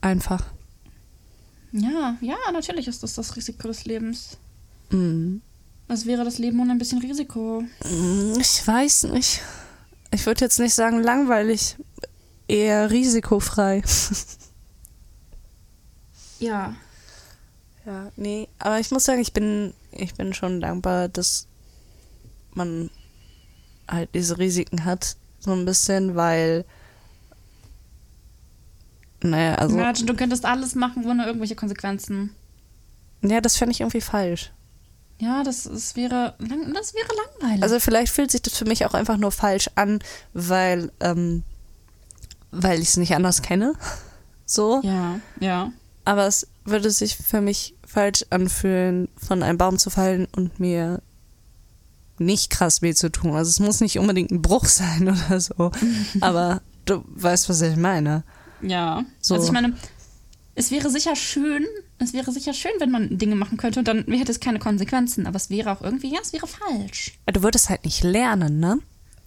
Einfach. Ja, ja, natürlich ist das das Risiko des Lebens. Mhm. Was wäre das Leben ohne ein bisschen Risiko? Mm, Ich weiß nicht. Ich würde jetzt nicht sagen langweilig, eher risikofrei. Ja. Ja, nee, aber ich muss sagen, ich bin, ich bin schon dankbar, dass man halt diese Risiken hat, so ein bisschen, weil, naja, also, ja, du könntest alles machen ohne irgendwelche Konsequenzen. das fände ich irgendwie falsch. Ja, das, das wäre lang, das wäre langweilig. Also vielleicht fühlt sich das für mich auch einfach nur falsch an, weil, ähm, weil ich es nicht anders kenne, so. ja, ja. Aber es würde sich für mich falsch anfühlen, von einem Baum zu fallen und mir nicht krass weh zu tun. Also es muss nicht unbedingt ein Bruch sein oder so. Aber du weißt, was ich meine. Ja. So. Also ich meine, es wäre sicher schön, es wäre sicher schön, wenn man Dinge machen könnte und dann hätte es keine Konsequenzen. Aber es wäre auch irgendwie, ja, es wäre falsch. Du würdest halt nicht lernen, ne?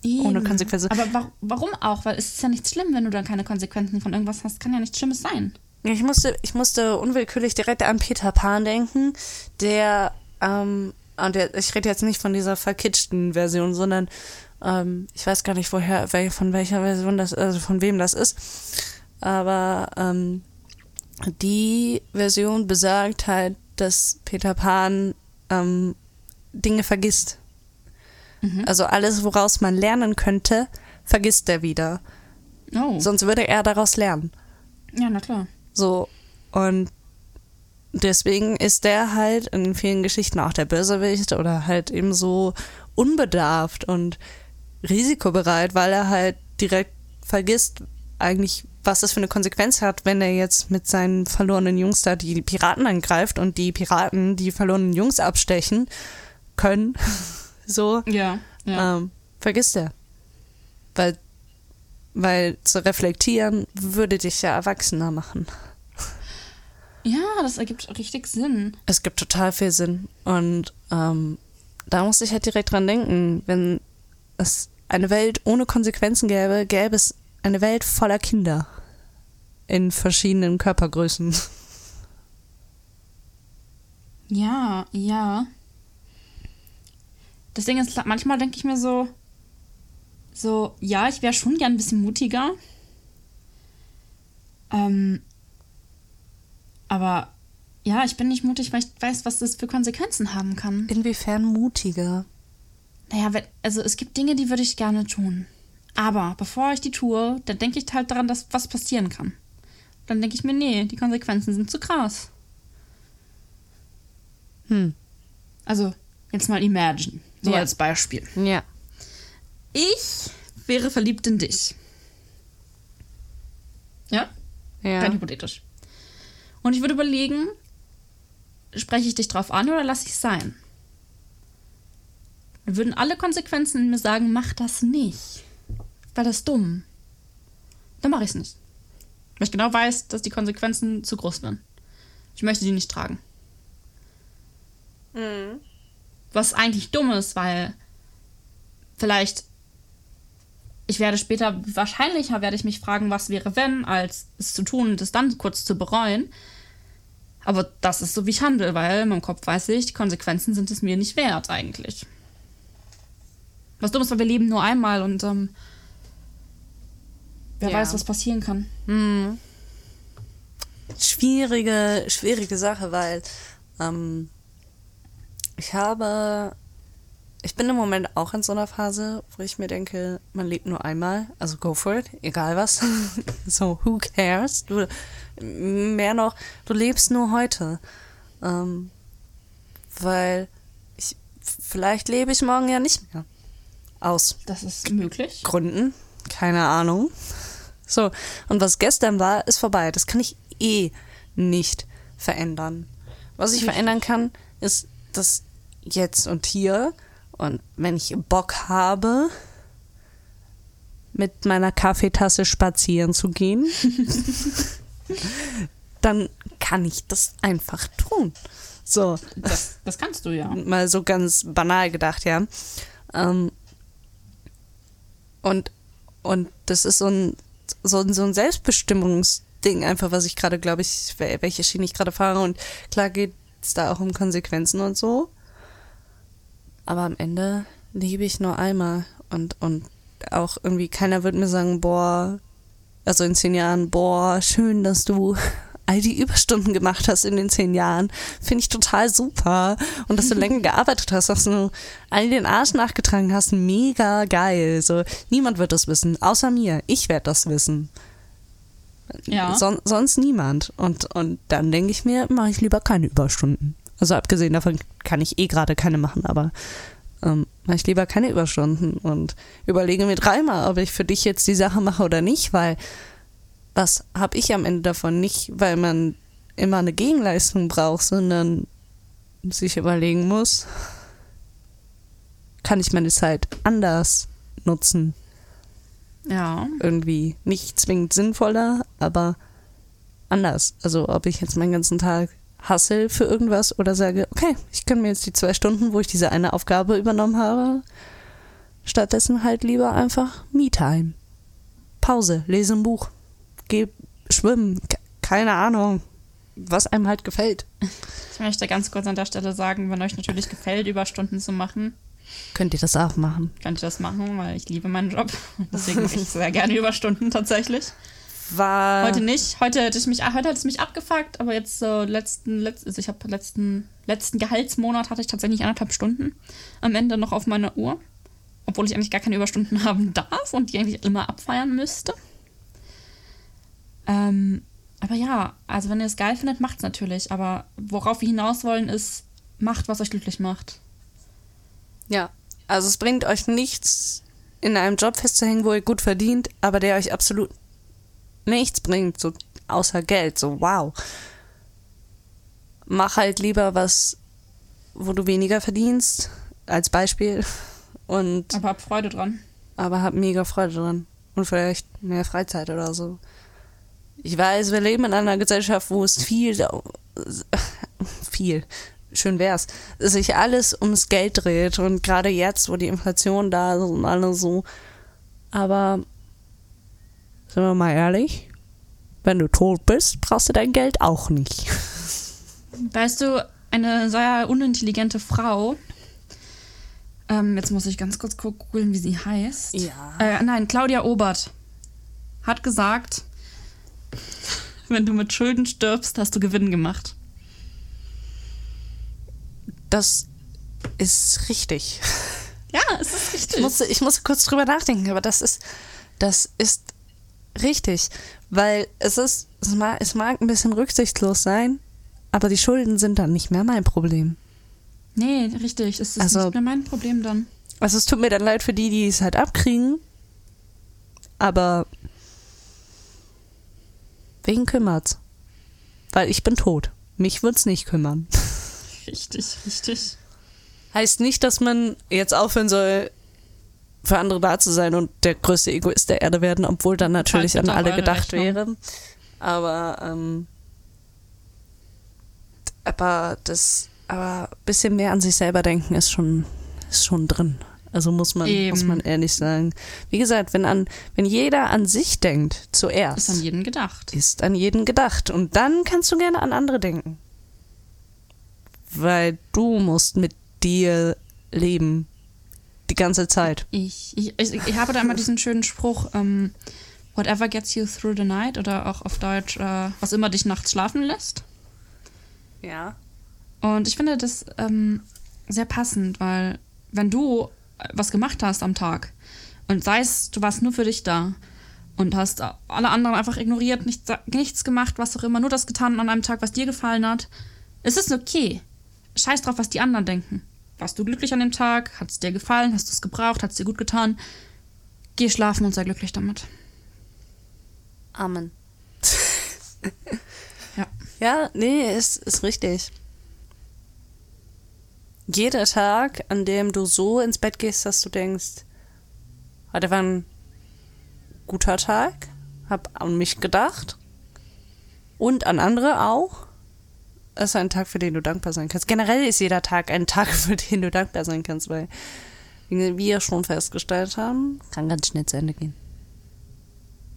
Ohne Eben. Konsequenzen. Aber wa warum auch? Weil es ist ja nicht schlimm, wenn du dann keine Konsequenzen von irgendwas hast. Kann ja nichts Schlimmes sein. Ich musste, ich musste unwillkürlich direkt an Peter Pan denken, der, ähm, und der, ich rede jetzt nicht von dieser verkitschten Version, sondern ähm, ich weiß gar nicht, woher, von welcher Version das, also von wem das ist. Aber ähm, die Version besagt halt, dass Peter Pan ähm, Dinge vergisst. Also alles, woraus man lernen könnte, vergisst er wieder. Oh. Sonst würde er daraus lernen. Ja, na klar. So. Und deswegen ist der halt in vielen Geschichten auch der Bösewicht oder halt eben so unbedarft und risikobereit, weil er halt direkt vergisst, eigentlich, was das für eine Konsequenz hat, wenn er jetzt mit seinen verlorenen Jungs da die Piraten angreift und die Piraten die verlorenen Jungs abstechen können. so. Ja, ja. Ähm, vergisst er. Weil, weil zu reflektieren würde dich ja erwachsener machen. ja, das ergibt richtig Sinn. Es gibt total viel Sinn. Und ähm, da muss ich halt direkt dran denken, wenn es eine Welt ohne Konsequenzen gäbe, gäbe es eine Welt voller Kinder. In verschiedenen Körpergrößen. Ja, ja. Das Ding ist, manchmal denke ich mir so, so, ja, ich wäre schon gern ein bisschen mutiger. Ähm, aber ja, ich bin nicht mutig, weil ich weiß, was das für Konsequenzen haben kann. Inwiefern mutiger? Naja, wenn, also es gibt Dinge, die würde ich gerne tun. Aber bevor ich die tue, dann denke ich halt daran, dass was passieren kann. Dann denke ich mir, nee, die Konsequenzen sind zu krass. Hm. Also, jetzt mal imagine. So Ja. als Beispiel. Ja. Ich wäre verliebt in dich. Ja? Ja. Rein hypothetisch. Und ich würde überlegen, spreche ich dich drauf an oder lasse ich es sein? Dann würden alle Konsequenzen in mir sagen, mach das nicht. Weil das ist dumm. Dann mache ich es nicht. Weil ich genau weiß, dass die Konsequenzen zu groß werden. Ich möchte die nicht tragen. Was eigentlich dumm ist, weil vielleicht ich werde später, wahrscheinlicher werde ich mich fragen, was wäre wenn, als es zu tun und es dann kurz zu bereuen. Aber das ist so, wie ich handle, weil in meinem Kopf weiß ich, die Konsequenzen sind es mir nicht wert, eigentlich. Was dumm ist, weil wir leben nur einmal und ähm, wer Ja. weiß, was passieren kann. schwierige, schwierige Sache, weil ähm, ich habe, ich bin im Moment auch in so einer Phase, wo ich mir denke, man lebt nur einmal, also go for it, egal was. so, who cares? Du, mehr noch, du lebst nur heute. Ähm, weil ich, vielleicht lebe ich morgen ja nicht mehr. Aus Das ist möglich. Gründen. Keine Ahnung. So, und was gestern war, ist vorbei. Das kann ich eh nicht verändern. Was ich verändern kann, ist das jetzt und hier. Und wenn ich Bock habe, mit meiner Kaffeetasse spazieren zu gehen, dann kann ich das einfach tun. So. Das, das kannst du ja. Mal so ganz banal gedacht, ja. Ähm, und, und das ist so ein, so ein, so ein Selbstbestimmungsding einfach, was ich gerade, glaube ich, welche Schiene ich gerade fahre. Und klar geht es da auch um Konsequenzen und so. Aber am Ende liebe ich nur einmal. Und, und auch irgendwie keiner wird mir sagen, boah, also in zehn Jahren, boah, schön, dass du all die Überstunden gemacht hast in den zehn Jahren. Finde ich total super. Und dass du länger gearbeitet hast, dass du all den Arsch nachgetragen hast, mega geil. So, niemand wird das wissen, außer mir. Ich werde das wissen. Ja. Son sonst niemand. Und, und dann denke ich mir, mache ich lieber keine Überstunden. Also abgesehen davon kann ich eh gerade keine machen, aber ähm, mache ich lieber keine Überstunden und überlege mir dreimal, ob ich für dich jetzt die Sache mache oder nicht, weil was habe ich am Ende davon? Nicht, weil man immer eine Gegenleistung braucht, sondern sich überlegen muss, kann ich meine Zeit anders nutzen? Ja. Irgendwie nicht zwingend sinnvoller, aber anders. Also ob ich jetzt meinen ganzen Tag hassel für irgendwas oder sage, okay, ich kann mir jetzt die zwei Stunden, wo ich diese eine Aufgabe übernommen habe, stattdessen halt lieber einfach Me-Time. Pause, lese ein Buch geh schwimmen, keine Ahnung, was einem halt gefällt. Ich möchte ganz kurz an der Stelle sagen, wenn euch natürlich gefällt, Überstunden zu machen, könnt ihr das auch machen. Könnt ihr das machen, weil ich liebe meinen Job. Deswegen mache ich sehr gerne Überstunden tatsächlich. War heute nicht. Heute hätte ich mich, heute hat es mich abgefuckt, aber jetzt so letzten, letzt, also ich habe letzten, letzten Gehaltsmonat hatte ich tatsächlich anderthalb Stunden am Ende noch auf meiner Uhr. Obwohl ich eigentlich gar keine Überstunden haben darf und die eigentlich immer abfeiern müsste. Ähm, aber ja, also wenn ihr es geil findet, macht es natürlich. Aber worauf wir hinaus wollen, ist, macht, was euch glücklich macht. Ja, also es bringt euch nichts, in einem Job festzuhängen, wo ihr gut verdient, aber der euch absolut nichts bringt, so außer Geld. So, wow. Mach halt lieber was, wo du weniger verdienst, als Beispiel. Und aber hab Freude dran. Aber hab mega Freude dran. Und vielleicht mehr Freizeit oder so. Ich weiß, wir leben in einer Gesellschaft, wo es viel, viel, schön wär's, sich alles ums Geld dreht und gerade jetzt, wo die Inflation da ist und alles so. Aber sind wir mal ehrlich, wenn du tot bist, brauchst du dein Geld auch nicht. Weißt du, eine sehr unintelligente Frau, ähm, jetzt muss ich ganz kurz gucken, wie sie heißt. Ja. Äh, nein, Claudia Obert hat gesagt, wenn du mit Schulden stirbst, hast du Gewinn gemacht. Das ist richtig. Ja, es ist richtig. Ich musste, ich musste kurz drüber nachdenken, aber das ist, das ist richtig. Weil es ist, es mag, es mag ein bisschen rücksichtslos sein, aber die Schulden sind dann nicht mehr mein Problem. Nee, richtig. Es ist also, nicht mehr mein Problem dann. Also es tut mir dann leid für die, die es halt abkriegen. Aber Wen kümmert's? Weil ich bin tot. Mich wird's nicht kümmern. Richtig, richtig. Heißt nicht, dass man jetzt aufhören soll, für andere da zu sein und der größte Egoist der Erde werden, obwohl dann natürlich an alle gedacht Rechnung. wäre. Aber, ähm, aber das, aber ein bisschen mehr an sich selber denken ist schon, ist schon drin. Also muss man, muss man ehrlich sagen. Wie gesagt, wenn an, wenn jeder an sich denkt, zuerst. Ist an jeden gedacht. Ist an jeden gedacht. Und dann kannst du gerne an andere denken. Weil du musst mit dir leben. Die ganze Zeit. Ich, ich, ich, ich habe da immer diesen schönen Spruch, ähm, whatever gets you through the night oder auch auf Deutsch, äh, was immer dich nachts schlafen lässt. Ja. Und ich finde das ähm, sehr passend, weil wenn du was gemacht hast am Tag und sei es, du warst nur für dich da und hast alle anderen einfach ignoriert, nichts, nichts gemacht, was auch immer, nur das getan an einem Tag, was dir gefallen hat, es ist okay. Scheiß drauf, was die anderen denken. Warst du glücklich an dem Tag? Hat es dir gefallen? Hast du es gebraucht? Hat es dir gut getan? Geh schlafen und sei glücklich damit. Amen. ja. Ja, nee, ist, ist richtig jeder Tag, an dem du so ins Bett gehst, dass du denkst, heute war ein guter Tag, hab an mich gedacht und an andere auch. Ist ein Tag, für den du dankbar sein kannst. Generell ist jeder Tag ein Tag, für den du dankbar sein kannst, weil, wie wir schon festgestellt haben, kann ganz schnell zu Ende gehen.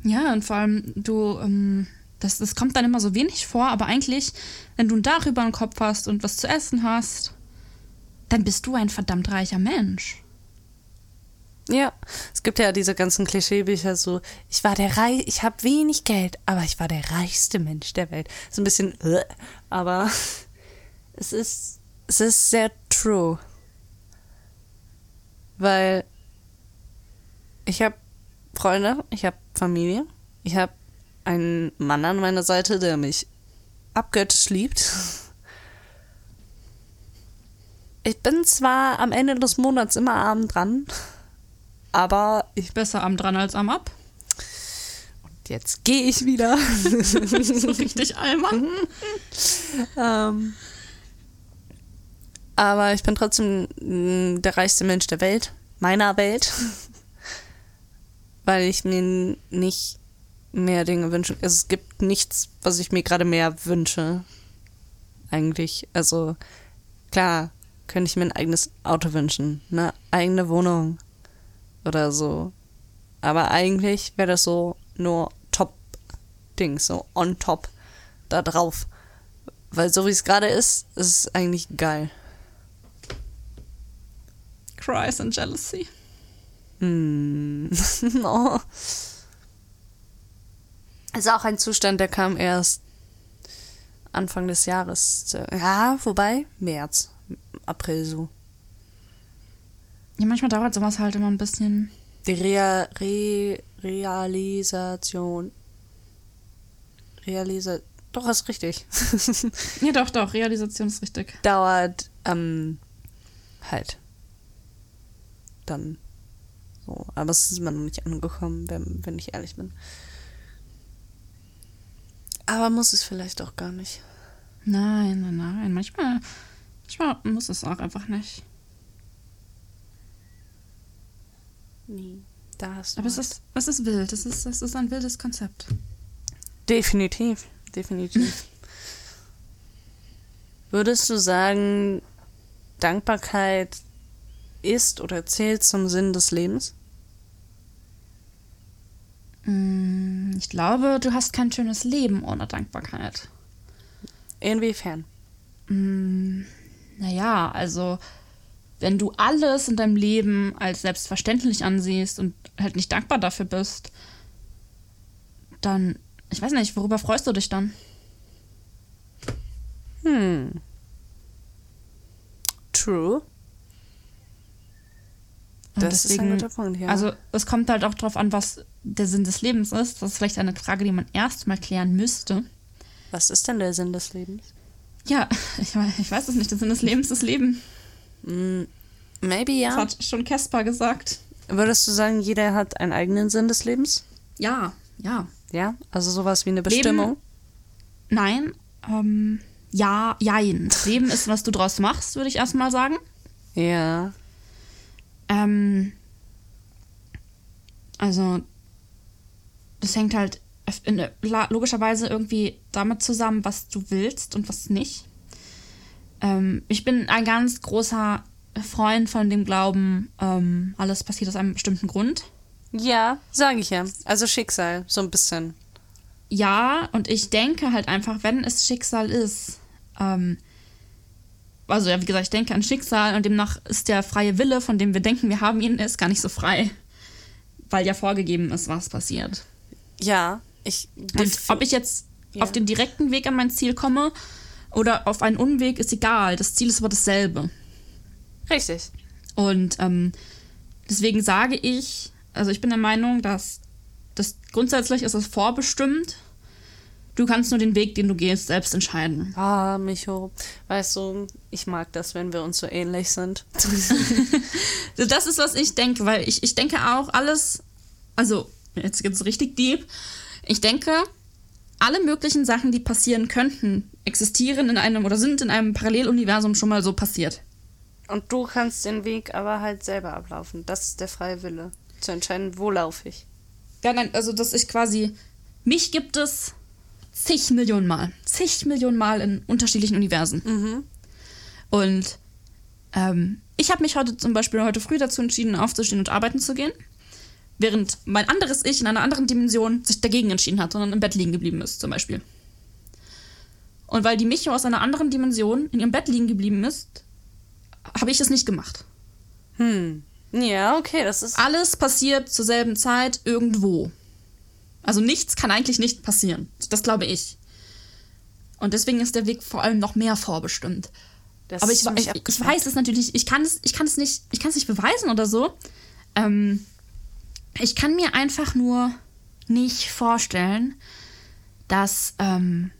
Ja, und vor allem, du, ähm, das, das kommt dann immer so wenig vor, aber eigentlich, wenn du ein Dach über den Kopf hast und was zu essen hast, dann bist du ein verdammt reicher Mensch. Ja, es gibt ja diese ganzen Klischeebücher so, ich war der Reich, ich habe wenig Geld, aber ich war der reichste Mensch der Welt. So ein bisschen, äh, aber es ist, es ist sehr true. Weil ich habe Freunde, ich habe Familie, ich habe einen Mann an meiner Seite, der mich abgöttisch liebt. Ich bin zwar am Ende des Monats immer arm dran, aber ich. Besser am dran als am ab. Und jetzt gehe ich wieder. so richtig Allmann. ähm, aber ich bin trotzdem mm, der reichste Mensch der Welt, meiner Welt. Weil ich mir nicht mehr Dinge wünsche. Also es gibt nichts, was ich mir gerade mehr wünsche. Eigentlich. Also, klar, könnte ich mir ein eigenes Auto wünschen. Eine eigene Wohnung oder so. Aber eigentlich wäre das so nur Top-Ding, so on top da drauf. Weil so wie es gerade ist, ist es eigentlich geil. Cries and Jealousy. Mm. oh. Ist auch ein Zustand, der kam erst Anfang des Jahres. Ja, vorbei, März, April so. Ja, manchmal dauert sowas halt immer ein bisschen. Die Rea Re Realisation. Realisa doch, ist richtig. ja, doch, doch, Realisation ist richtig. Dauert, ähm, halt. Dann. So. Aber es ist immer noch nicht angekommen, wenn, wenn ich ehrlich bin. Aber muss es vielleicht auch gar nicht. Nein, nein, nein. Manchmal, manchmal muss es auch einfach nicht. Nee, da hast du. Aber es ist, es ist wild. Es ist, es ist ein wildes Konzept. Definitiv, definitiv. Würdest du sagen, Dankbarkeit ist oder zählt zum Sinn des Lebens? Mm, ich glaube, du hast kein schönes Leben ohne Dankbarkeit. Inwiefern? Naja, also wenn du alles in deinem Leben als selbstverständlich ansiehst und halt nicht dankbar dafür bist, dann, ich weiß nicht, worüber freust du dich dann? Hm. True. Das deswegen, ist ein guter Punkt, ja. Also es kommt halt auch darauf an, was der Sinn des Lebens ist. Das ist vielleicht eine Frage, die man erstmal klären müsste. Was ist denn der Sinn des Lebens? Ja, ich, ich weiß es nicht. Der Sinn des Lebens ist Leben. Mm, maybe ja. Das hat schon Caspar gesagt. Würdest du sagen, jeder hat einen eigenen Sinn des Lebens? Ja, ja. Ja, also sowas wie eine Bestimmung? Leben, nein, ähm, ja, jein. Leben ist, was du draus machst, würde ich erstmal sagen. Ja. Ähm, also, das hängt halt in, logischerweise irgendwie damit zusammen, was du willst und was nicht. Ähm, ich bin ein ganz großer Freund von dem Glauben, ähm, alles passiert aus einem bestimmten Grund. Ja, sage ich ja. Also Schicksal, so ein bisschen. Ja, und ich denke halt einfach, wenn es Schicksal ist, ähm, also ja, wie gesagt, ich denke an Schicksal und demnach ist der freie Wille, von dem wir denken, wir haben ihn, ist gar nicht so frei. Weil ja vorgegeben ist, was passiert. Ja, ich. Und ob ich jetzt ja. auf den direkten Weg an mein Ziel komme oder auf einen Unweg, ist egal. Das Ziel ist aber dasselbe. Richtig. Und ähm, deswegen sage ich, also ich bin der Meinung, dass das grundsätzlich ist es vorbestimmt. Du kannst nur den Weg, den du gehst, selbst entscheiden. Ah, Micho, weißt du, ich mag das, wenn wir uns so ähnlich sind. das ist, was ich denke, weil ich, ich denke auch alles, also jetzt gibt es richtig deep. Ich denke, alle möglichen Sachen, die passieren könnten, existieren in einem oder sind in einem Paralleluniversum schon mal so passiert. Und du kannst den Weg aber halt selber ablaufen. Das ist der freie Wille. Zu entscheiden, wo laufe ich. Ja, nein, also dass ich quasi. Mich gibt es zig Millionen Mal. Zig Millionen Mal in unterschiedlichen Universen. Und ähm, ich habe mich heute zum Beispiel heute früh dazu entschieden, aufzustehen und arbeiten zu gehen. Während mein anderes Ich in einer anderen Dimension sich dagegen entschieden hat, sondern im Bett liegen geblieben ist, zum Beispiel. Und weil die Micho aus einer anderen Dimension in ihrem Bett liegen geblieben ist, habe ich es nicht gemacht. Ja, okay, das ist. Alles passiert zur selben Zeit irgendwo. Also nichts kann eigentlich nicht passieren. Das glaube ich. Und deswegen ist der Weg vor allem noch mehr vorbestimmt. Das Aber ich, ich, ich weiß es natürlich, ich kann es, ich kann es nicht, ich kann es nicht beweisen oder so. Ähm, ich kann mir einfach nur nicht vorstellen, dass, ähm,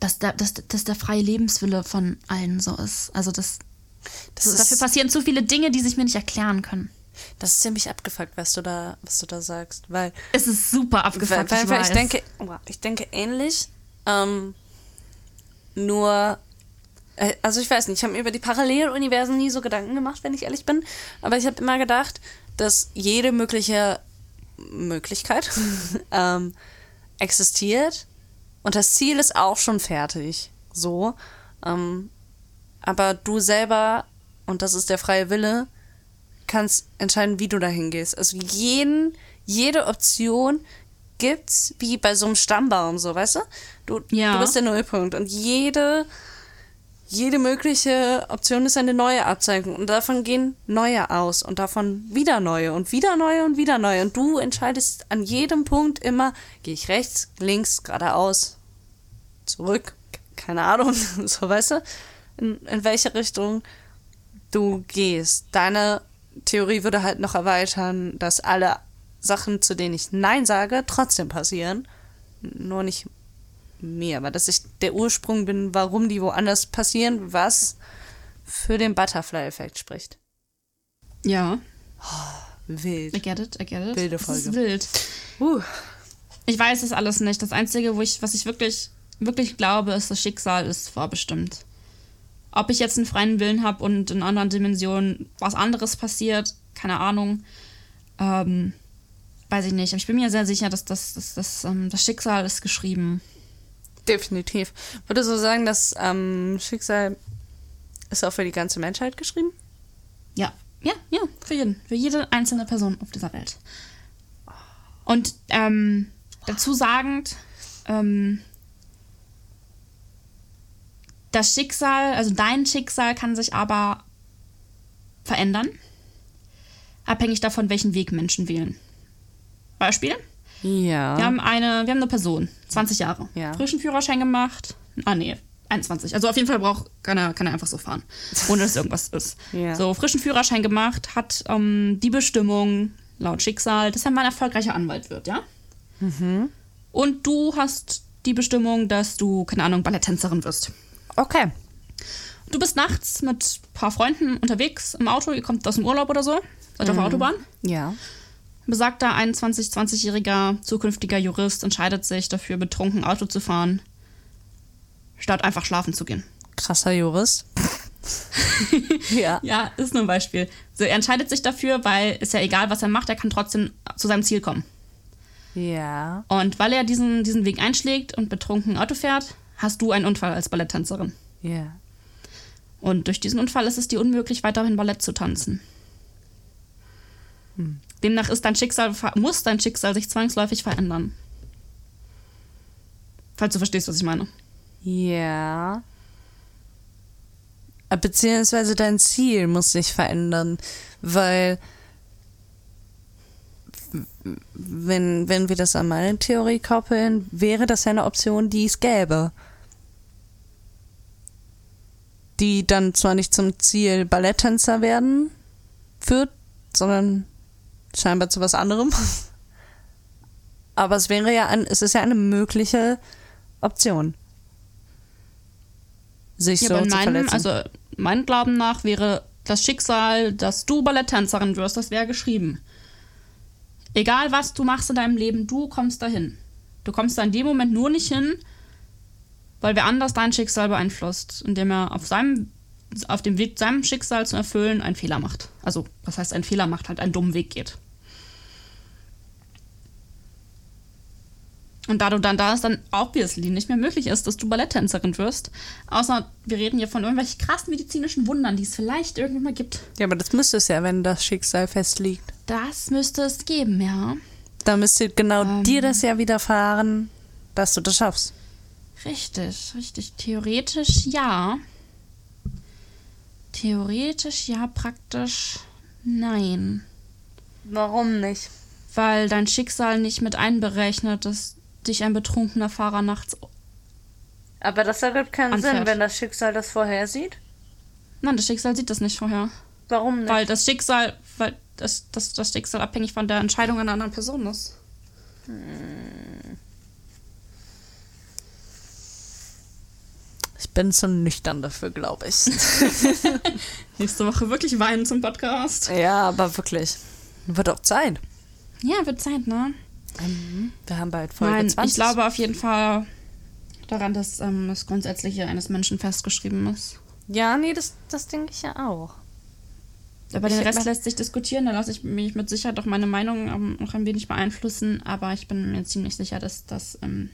dass, der, dass, dass der freie Lebenswille von allen so ist. Also das, Das so, dafür passieren zu viele Dinge, die sich mir nicht erklären können. Das ist ziemlich abgefuckt, was du da, was du da sagst, weil, Es ist super abgefuckt. weil, weil, weil ich weiß. denke, oh, ich denke ähnlich. Ähm, nur, äh, also ich weiß nicht, ich habe mir über die Paralleluniversen nie so Gedanken gemacht, wenn ich ehrlich bin. Aber ich habe immer gedacht, dass jede mögliche Möglichkeit ähm, existiert und das Ziel ist auch schon fertig. So. Ähm, aber du selber, und das ist der freie Wille, kannst entscheiden, wie du dahin gehst. Also jeden, jede Option gibt's wie bei so einem Stammbaum, so, weißt du? Du, Ja. du bist der Nullpunkt und jede, jede mögliche Option ist eine neue Abzeichen und davon gehen neue aus und davon wieder neue und wieder neue und wieder neue und du entscheidest an jedem Punkt immer, gehe ich rechts, links, geradeaus, zurück, keine Ahnung, so, weißt du? In, in welche Richtung du gehst. Deine Theorie würde halt noch erweitern, dass alle Sachen, zu denen ich Nein sage, trotzdem passieren. Nur nicht mir, aber dass ich der Ursprung bin, warum die woanders passieren, was für den Butterfly-Effekt spricht. Ja, Wild. I get it, I get it. Wilde Das Folge. ist wild. Uh. Ich weiß es alles nicht. Das Einzige, wo ich, was ich wirklich, wirklich glaube, ist, das Schicksal ist vorbestimmt. Ob ich jetzt einen freien Willen habe und in anderen Dimensionen was anderes passiert, keine Ahnung. Ähm, weiß ich nicht. Aber ich bin mir sehr sicher, dass das, das, das, ähm, das Schicksal ist geschrieben. Definitiv. Würdest du sagen, dass ähm, Schicksal ist auch für die ganze Menschheit geschrieben? Ja, ja, ja, für jeden. Für jede einzelne Person auf dieser Welt. Und ähm, dazu sagend, ähm, das Schicksal, also dein Schicksal kann sich aber verändern, abhängig davon, welchen Weg Menschen wählen. Beispiel? Ja. Wir haben eine, wir haben eine Person, 20 Jahre, Ja. frischen Führerschein gemacht. Ah, nee, 21. Also auf jeden Fall braucht, kann er, kann er einfach so fahren, ohne dass irgendwas ist. Ja. So, frischen Führerschein gemacht, hat ähm, die Bestimmung, laut Schicksal, dass er mal ein erfolgreicher Anwalt wird, ja? Mhm. Und du hast die Bestimmung, dass du, keine Ahnung, Balletttänzerin wirst. Okay. Du bist nachts mit ein paar Freunden unterwegs im Auto, ihr kommt aus dem Urlaub oder so, seid auf Mhm. der Autobahn. Ja. Besagter 21-, 20-jähriger zukünftiger Jurist entscheidet sich dafür, betrunken Auto zu fahren, statt einfach schlafen zu gehen. Krasser Jurist. ja. Ja, ist nur ein Beispiel. So, er entscheidet sich dafür, weil ist ja egal, was er macht, er kann trotzdem zu seinem Ziel kommen. Ja. Und weil er diesen, diesen Weg einschlägt und betrunken Auto fährt, hast du einen Unfall als Balletttänzerin. Ja. Und durch diesen Unfall ist es dir unmöglich, weiterhin Ballett zu tanzen. Demnach ist dein Schicksal, muss dein Schicksal sich zwangsläufig verändern. Falls du verstehst, was ich meine. Ja. Beziehungsweise dein Ziel muss sich verändern, weil wenn, wenn wir das an meine Theorie koppeln, wäre das ja eine Option, die es gäbe. Die dann zwar nicht zum Ziel Balletttänzer werden führt, sondern scheinbar zu was anderem. Aber es wäre ja ein, es ist ja eine mögliche Option. Sich Ja, so zu meinem, verletzen. also meinem Glauben nach wäre das Schicksal, dass du Balletttänzerin wirst, das wäre geschrieben. Egal was du machst in deinem Leben, du kommst dahin. Du kommst da in dem Moment nur nicht hin, weil wer anders dein Schicksal beeinflusst, indem er auf seinem auf dem Weg seinem Schicksal zu erfüllen einen Fehler macht. Also, was heißt ein Fehler macht, halt einen dummen Weg geht. Und da du dann da ist, dann obviously nicht mehr möglich ist, dass du Balletttänzerin wirst. Außer wir reden hier von irgendwelchen krassen medizinischen Wundern, die es vielleicht irgendwann mal gibt. Ja, aber das müsste es ja, wenn das Schicksal festliegt. Das müsste es geben, ja. Da müsste genau Ähm. dir das ja widerfahren, dass du das schaffst. Richtig, richtig. Theoretisch ja. Theoretisch ja, praktisch nein. Warum nicht? Weil dein Schicksal nicht mit einberechnet, dass dich ein betrunkener Fahrer nachts. Aber das ergibt keinen Anfährt. Sinn, wenn das Schicksal das vorhersieht. Nein, das Schicksal sieht das nicht vorher. Warum nicht? Weil das Schicksal, weil das, das, das Schicksal abhängig von der Entscheidung einer anderen Person ist. Ich bin zu nüchtern dafür, glaube ich. Nächste Woche wirklich weinen zum Podcast. ja, aber wirklich. Wird auch Zeit. Ja, wird Zeit, ne? Wir haben bald Folge Nein, 20. ich glaube auf jeden Fall daran, dass ähm, das Grundsätzliche eines Menschen festgeschrieben ist. Ja, nee, das, das denke ich ja auch. Aber den Ich- Rest lässt sich diskutieren, da lasse ich mich mit Sicherheit auch meine Meinung ähm, noch ein wenig beeinflussen, aber ich bin mir ziemlich sicher, dass, dass ähm,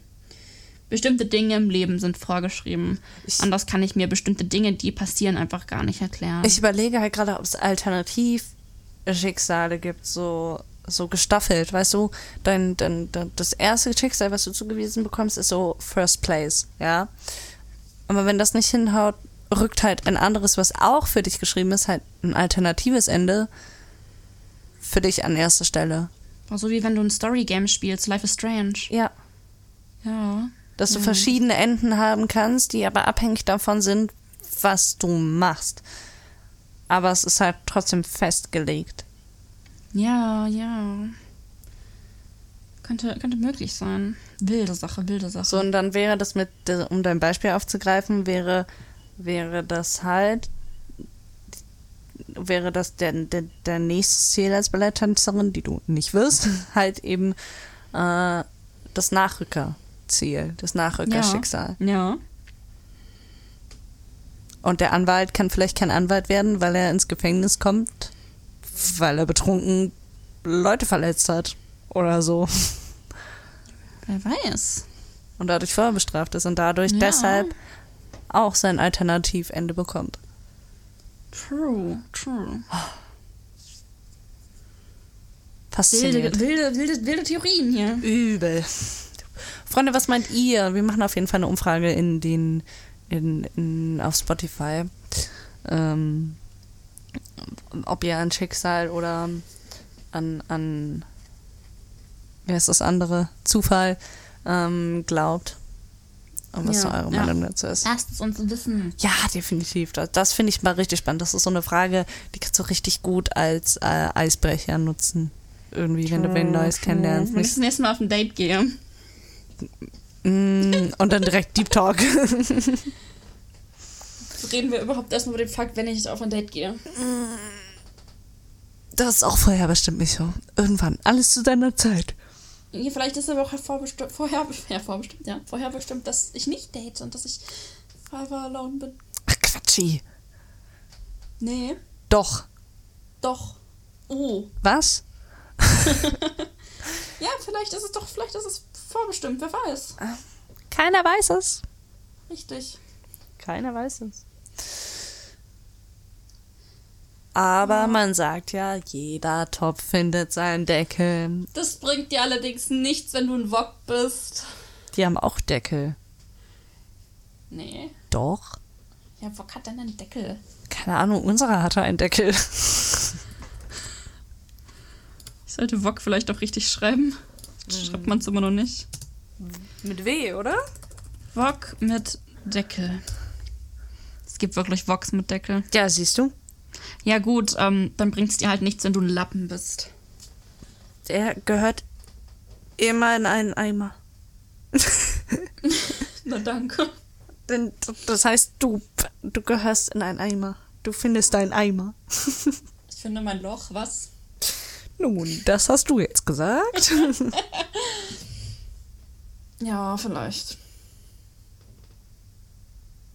bestimmte Dinge im Leben sind vorgeschrieben. Ich- Anders kann ich mir bestimmte Dinge, die passieren, einfach gar nicht erklären. Ich überlege halt gerade, ob es Alternativschicksale gibt, so, so gestaffelt. Weißt du, dein, dein, dein, das erste Schicksal, was du zugewiesen bekommst, ist so First Place, ja. Aber wenn das nicht hinhaut, rückt halt ein anderes, was auch für dich geschrieben ist, halt ein alternatives Ende für dich an erster Stelle. so wie wenn du ein Story-Game spielst, Life is Strange. Ja. Ja. Dass du Ja. verschiedene Enden haben kannst, die aber abhängig davon sind, was du machst. Aber es ist halt trotzdem festgelegt. Ja, ja. Könnte, könnte möglich sein. Wilde Sache, wilde Sache. So, und dann wäre das mit, um dein Beispiel aufzugreifen, wäre, wäre das halt, wäre das der, der, der nächste Ziel als Balletttänzerin, die du nicht wirst, halt eben äh, das Nachrückerziel, das Nachrückerschicksal. Ja. Und der Anwalt kann vielleicht kein Anwalt werden, weil er ins Gefängnis kommt, weil er betrunken Leute verletzt hat oder so. Wer weiß. Und dadurch vorbestraft ist und dadurch Ja. deshalb auch sein Alternativende bekommt. True, true. Faszinierend. Wilde, wilde, wilde, wilde Theorien hier. Übel. Freunde, was meint ihr? Wir machen auf jeden Fall eine Umfrage in den in, in auf Spotify. Ähm, ob ihr an Schicksal oder an, an wie heißt das andere? Zufall ähm, glaubt. Und was Ja, eure ja. Meinung dazu ist. Lasst es uns wissen. Ja, definitiv. Das, das finde ich mal richtig spannend. Das ist so eine Frage, die kannst du richtig gut als äh, Eisbrecher nutzen. Irgendwie, wenn du wen Neues kennenlernst. Wenn ich das nächste Mal auf ein Date gehe. Mm, und dann direkt Deep Talk. Reden wir überhaupt erstmal über den Fakt, wenn ich auf ein Date gehe. Das ist auch vorher bestimmt nicht so. Irgendwann. Alles zu deiner Zeit. Ja, vielleicht ist aber auch vorbestimmt, vorher, ja, vorbestimmt, ja, vorher bestimmt, dass ich nicht date und dass ich forever alone bin. Ach, Quatschi. Nee, Doch. doch. Oh. Was? Ja, vielleicht ist es doch, vielleicht ist es vorbestimmt, wer weiß. Keiner weiß es. Richtig. Keiner weiß es. Aber man sagt ja, jeder Topf findet seinen Deckel. Das bringt dir allerdings nichts, wenn du ein Wok bist. Die haben auch Deckel. Nee. Doch. Ja, Wok hat dann einen Deckel. Keine Ahnung, unsere hatte einen Deckel. Ich sollte Wok vielleicht auch richtig schreiben. Schreibt man es immer noch nicht. Mit W, oder? Wok mit Deckel. Es gibt wirklich Woks mit Deckel. Ja, siehst du. Ja gut, ähm, dann bringt es dir halt nichts, wenn du ein Lappen bist. Der gehört immer in einen Eimer. Na danke. Denn das heißt, du, du gehörst in einen Eimer. Du findest deinen Eimer. Ich finde mein Loch, was? Nun, das hast du jetzt gesagt. Ja, vielleicht.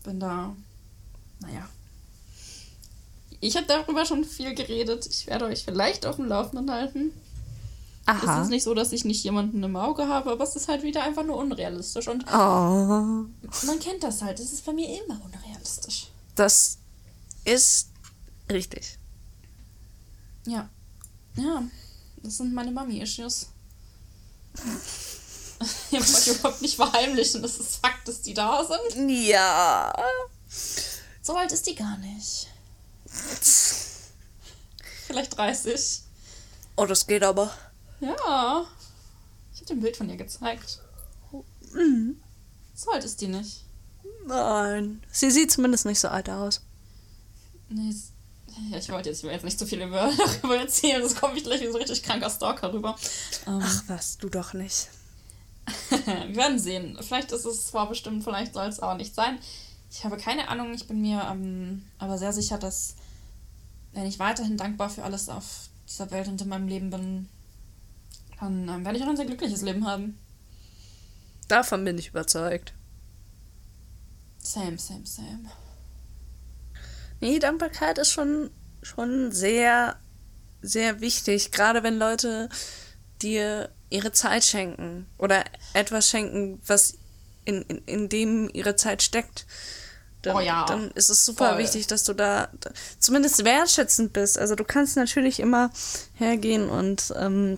Bin da. Naja. Ich habe darüber schon viel geredet. Ich werde euch vielleicht auf dem Laufenden halten. Aha. Es ist nicht so, dass ich nicht jemanden im Auge habe, aber es ist halt wieder einfach nur unrealistisch. Und Oh. man kennt das halt. Es ist bei mir immer unrealistisch. Das ist richtig. Ja. Ja. Das sind meine Mami-Issues. Ich wollte überhaupt nicht verheimlichen, dass es Fakt ist, die da sind. Ja. So alt ist die gar nicht. Vielleicht 30. Oh, das geht aber. Ja. Ich habe dir ein Bild von ihr gezeigt. So alt ist die nicht. Nein. Sie sieht zumindest nicht so alt aus. Nee, ja, ich wollte jetzt, ich will jetzt nicht zu viel über, darüber erzählen, sonst komme ich gleich wie so ein richtig kranker Stalker rüber. Ähm, Ach was, du doch nicht. wir werden sehen. Vielleicht ist es vorbestimmt, vielleicht soll es aber nicht sein. Ich habe keine Ahnung, ich bin mir ähm, aber sehr sicher, dass wenn ich weiterhin dankbar für alles auf dieser Welt und in meinem Leben bin, dann ähm, werde ich auch ein sehr glückliches Leben haben. Davon bin ich überzeugt. Same, same, same. Nee, Dankbarkeit ist schon, schon sehr, sehr wichtig. Gerade wenn Leute dir ihre Zeit schenken oder etwas schenken, was in, in, in dem ihre Zeit steckt. Dann, Oh ja, dann ist es super voll. wichtig, dass du da, da zumindest wertschätzend bist. Also du kannst natürlich immer hergehen und ähm,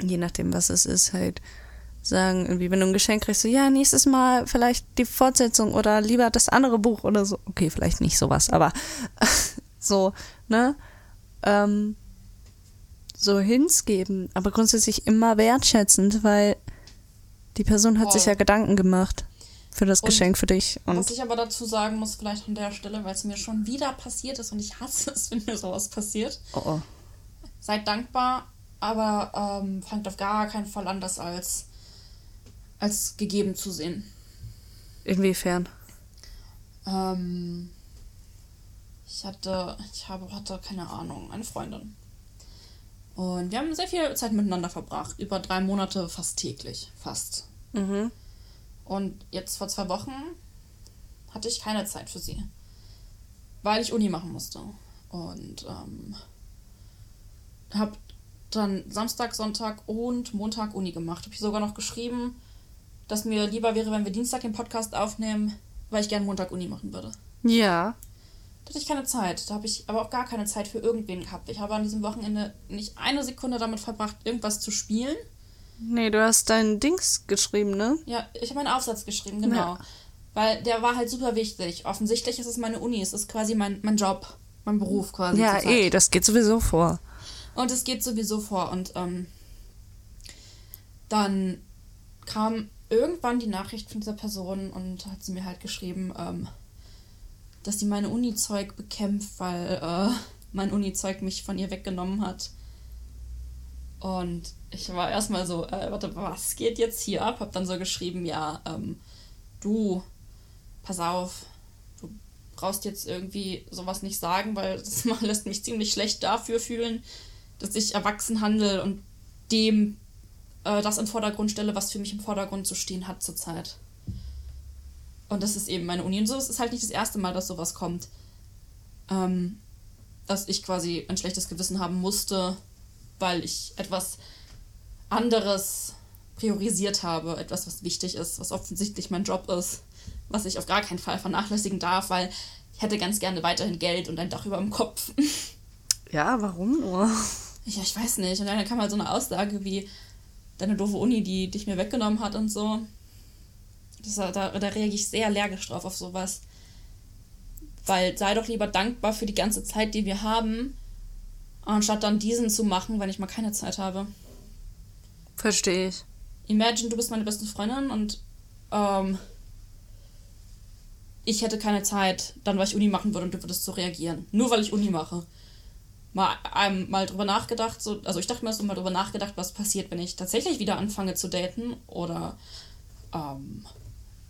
je nachdem, was es ist, halt sagen, irgendwie, wenn du ein Geschenk kriegst, so, ja, nächstes Mal vielleicht die Fortsetzung oder lieber das andere Buch oder so. Okay, vielleicht nicht sowas, aber so, ne? Ähm, so Hints geben, aber grundsätzlich immer wertschätzend, weil die Person hat Voll. sich ja Gedanken gemacht für das Und Geschenk für dich. Was Und ich aber dazu sagen muss, vielleicht an der Stelle, weil es mir schon wieder passiert ist und ich hasse es, wenn mir sowas passiert. oh, oh. Seid dankbar, aber ähm, fangt auf gar keinen Fall an, das als, als gegeben zu sehen. inwiefern? Ähm, ich hatte, ich habe, hatte keine Ahnung, eine Freundin. Und wir haben sehr viel Zeit miteinander verbracht. Über drei Monate fast täglich. Fast. Mhm. Und jetzt vor zwei Wochen hatte ich keine Zeit für sie. Weil ich Uni machen musste. Und ähm, habe dann Samstag, Sonntag und Montag Uni gemacht. Habe ich sogar noch geschrieben, dass mir lieber wäre, wenn wir Dienstag den Podcast aufnehmen, weil ich gerne Montag Uni machen würde. Ja. Da hatte ich keine Zeit. Da habe ich aber auch gar keine Zeit für irgendwen gehabt. Ich habe an diesem Wochenende nicht eine Sekunde damit verbracht, irgendwas zu spielen. Nee, du hast dein Dings geschrieben, ne? Ja, ich habe einen Aufsatz geschrieben, genau. Ja. Weil der war halt super wichtig. Offensichtlich ist es meine Uni, es ist quasi mein, mein Job, mein Beruf quasi. Ja, eh, das geht sowieso vor. Und es geht sowieso vor. Und ähm, dann kam irgendwann die Nachricht von dieser Person und hat sie mir halt geschrieben, ähm, dass sie meine Uni-Zeug bekämpft, weil äh, mein Uni-Zeug mich von ihr weggenommen hat. Und ich war erstmal so, äh, warte, was geht jetzt hier ab? Hab dann so geschrieben, ja, ähm, du, pass auf, du brauchst jetzt irgendwie sowas nicht sagen, weil das lässt mich ziemlich schlecht dafür fühlen, dass ich erwachsen handle und dem äh, das in Vordergrund stelle, was für mich im Vordergrund zu stehen hat zurzeit. Und das ist eben meine Uni. Und so ist es halt nicht das erste Mal, dass sowas kommt. Ähm, dass ich quasi ein schlechtes Gewissen haben musste, weil ich etwas anderes priorisiert habe, etwas, was wichtig ist, was offensichtlich mein Job ist, was ich auf gar keinen Fall vernachlässigen darf, weil ich hätte ganz gerne weiterhin Geld und ein Dach über dem Kopf. Ja, warum nur? Ja, ich weiß nicht. Und dann kam halt so eine Aussage wie, deine doofe Uni, die dich mir weggenommen hat und so. Das, da, da reagiere ich sehr allergisch drauf auf sowas. Weil sei doch lieber dankbar für die ganze Zeit, die wir haben, anstatt dann diesen zu machen, wenn ich mal keine Zeit habe. Verstehe ich. Imagine, du bist meine beste Freundin und ähm, ich hätte keine Zeit, dann weil ich Uni machen würde und du würdest so reagieren. Nur weil ich Uni mache. Mal, ähm, mal drüber nachgedacht, so, also ich dachte mir so mal drüber nachgedacht, was passiert, wenn ich tatsächlich wieder anfange zu daten oder ähm,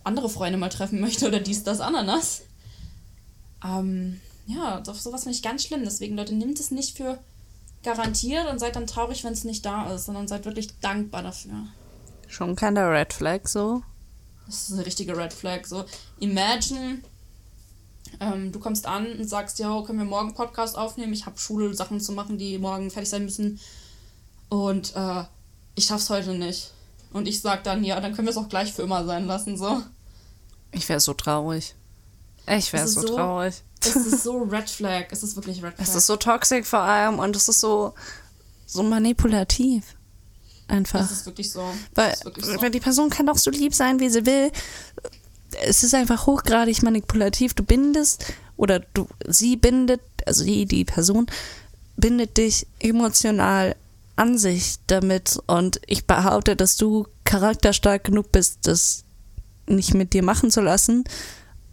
andere Freunde mal treffen möchte oder dies, das, Ananas. Ähm, ja, doch sowas finde ich ganz schlimm. Deswegen, Leute, nimmt es nicht für garantiert und seid dann traurig, wenn es nicht da ist, sondern seid wirklich dankbar dafür. Schon kein der Red Flag so. Das ist eine richtige Red Flag. So, imagine, ähm, du kommst an und sagst, ja, können wir morgen Podcast aufnehmen? Ich habe Schulsachen zu machen, die morgen fertig sein müssen. Und äh, ich schaff's heute nicht. Und ich sag dann, ja, dann können wir es auch gleich für immer sein lassen, so. Ich wäre so traurig. Ich wäre so, so- traurig. Es ist so Red Flag. Es ist wirklich Red Flag. Es ist so toxisch vor allem und es ist so, so manipulativ. Einfach. Es ist wirklich so. Weil, es ist wirklich so. weil die Person kann doch so lieb sein, wie sie will. Es ist einfach hochgradig manipulativ. Du bindest oder du, sie bindet, also die, die Person bindet dich emotional an sich damit. Und ich behaupte, dass du charakterstark genug bist, das nicht mit dir machen zu lassen.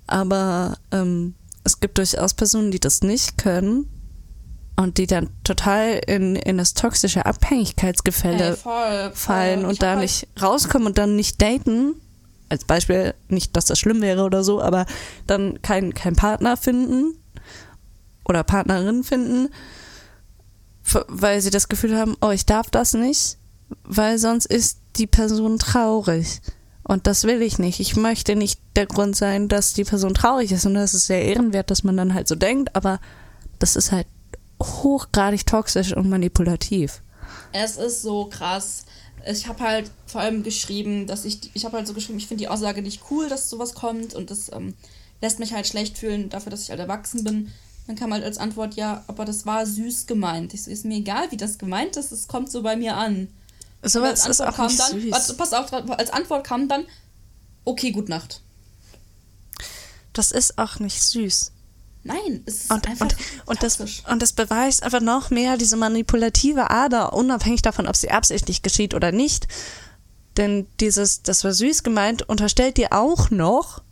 Aber ähm, es gibt durchaus Personen, die das nicht können und die dann total in, in das toxische Abhängigkeitsgefälle Ey, voll, voll. fallen und da halt- nicht rauskommen und dann nicht daten. Als Beispiel, nicht, dass das schlimm wäre oder so, aber dann keinen kein Partner finden oder Partnerin finden, weil sie das Gefühl haben, oh, ich darf das nicht, weil sonst ist die Person traurig. Und das will ich nicht. Ich möchte nicht der Grund sein, dass die Person traurig ist. Und das ist sehr ehrenwert, dass man dann halt so denkt, aber das ist halt hochgradig toxisch und manipulativ. Es ist so krass. Ich habe halt vor allem geschrieben, dass ich, ich habe halt so geschrieben, ich finde die Aussage nicht cool, dass sowas kommt und das ähm, lässt mich halt schlecht fühlen dafür, dass ich halt erwachsen bin. Dann kam halt als Antwort, ja, aber das war süß gemeint. Ich so, ist mir egal, wie das gemeint ist, es kommt so bei mir an. Und Sowas als ist Antwort auch kam dann, süß. warte, pass auf, als Antwort kam dann, okay, gut Nacht. Das ist auch nicht süß. Nein, es ist Und, einfach und, und, das, und das beweist einfach noch mehr diese manipulative Ader, unabhängig davon, ob sie absichtlich geschieht oder nicht. Denn dieses, das war süß gemeint, unterstellt dir auch noch,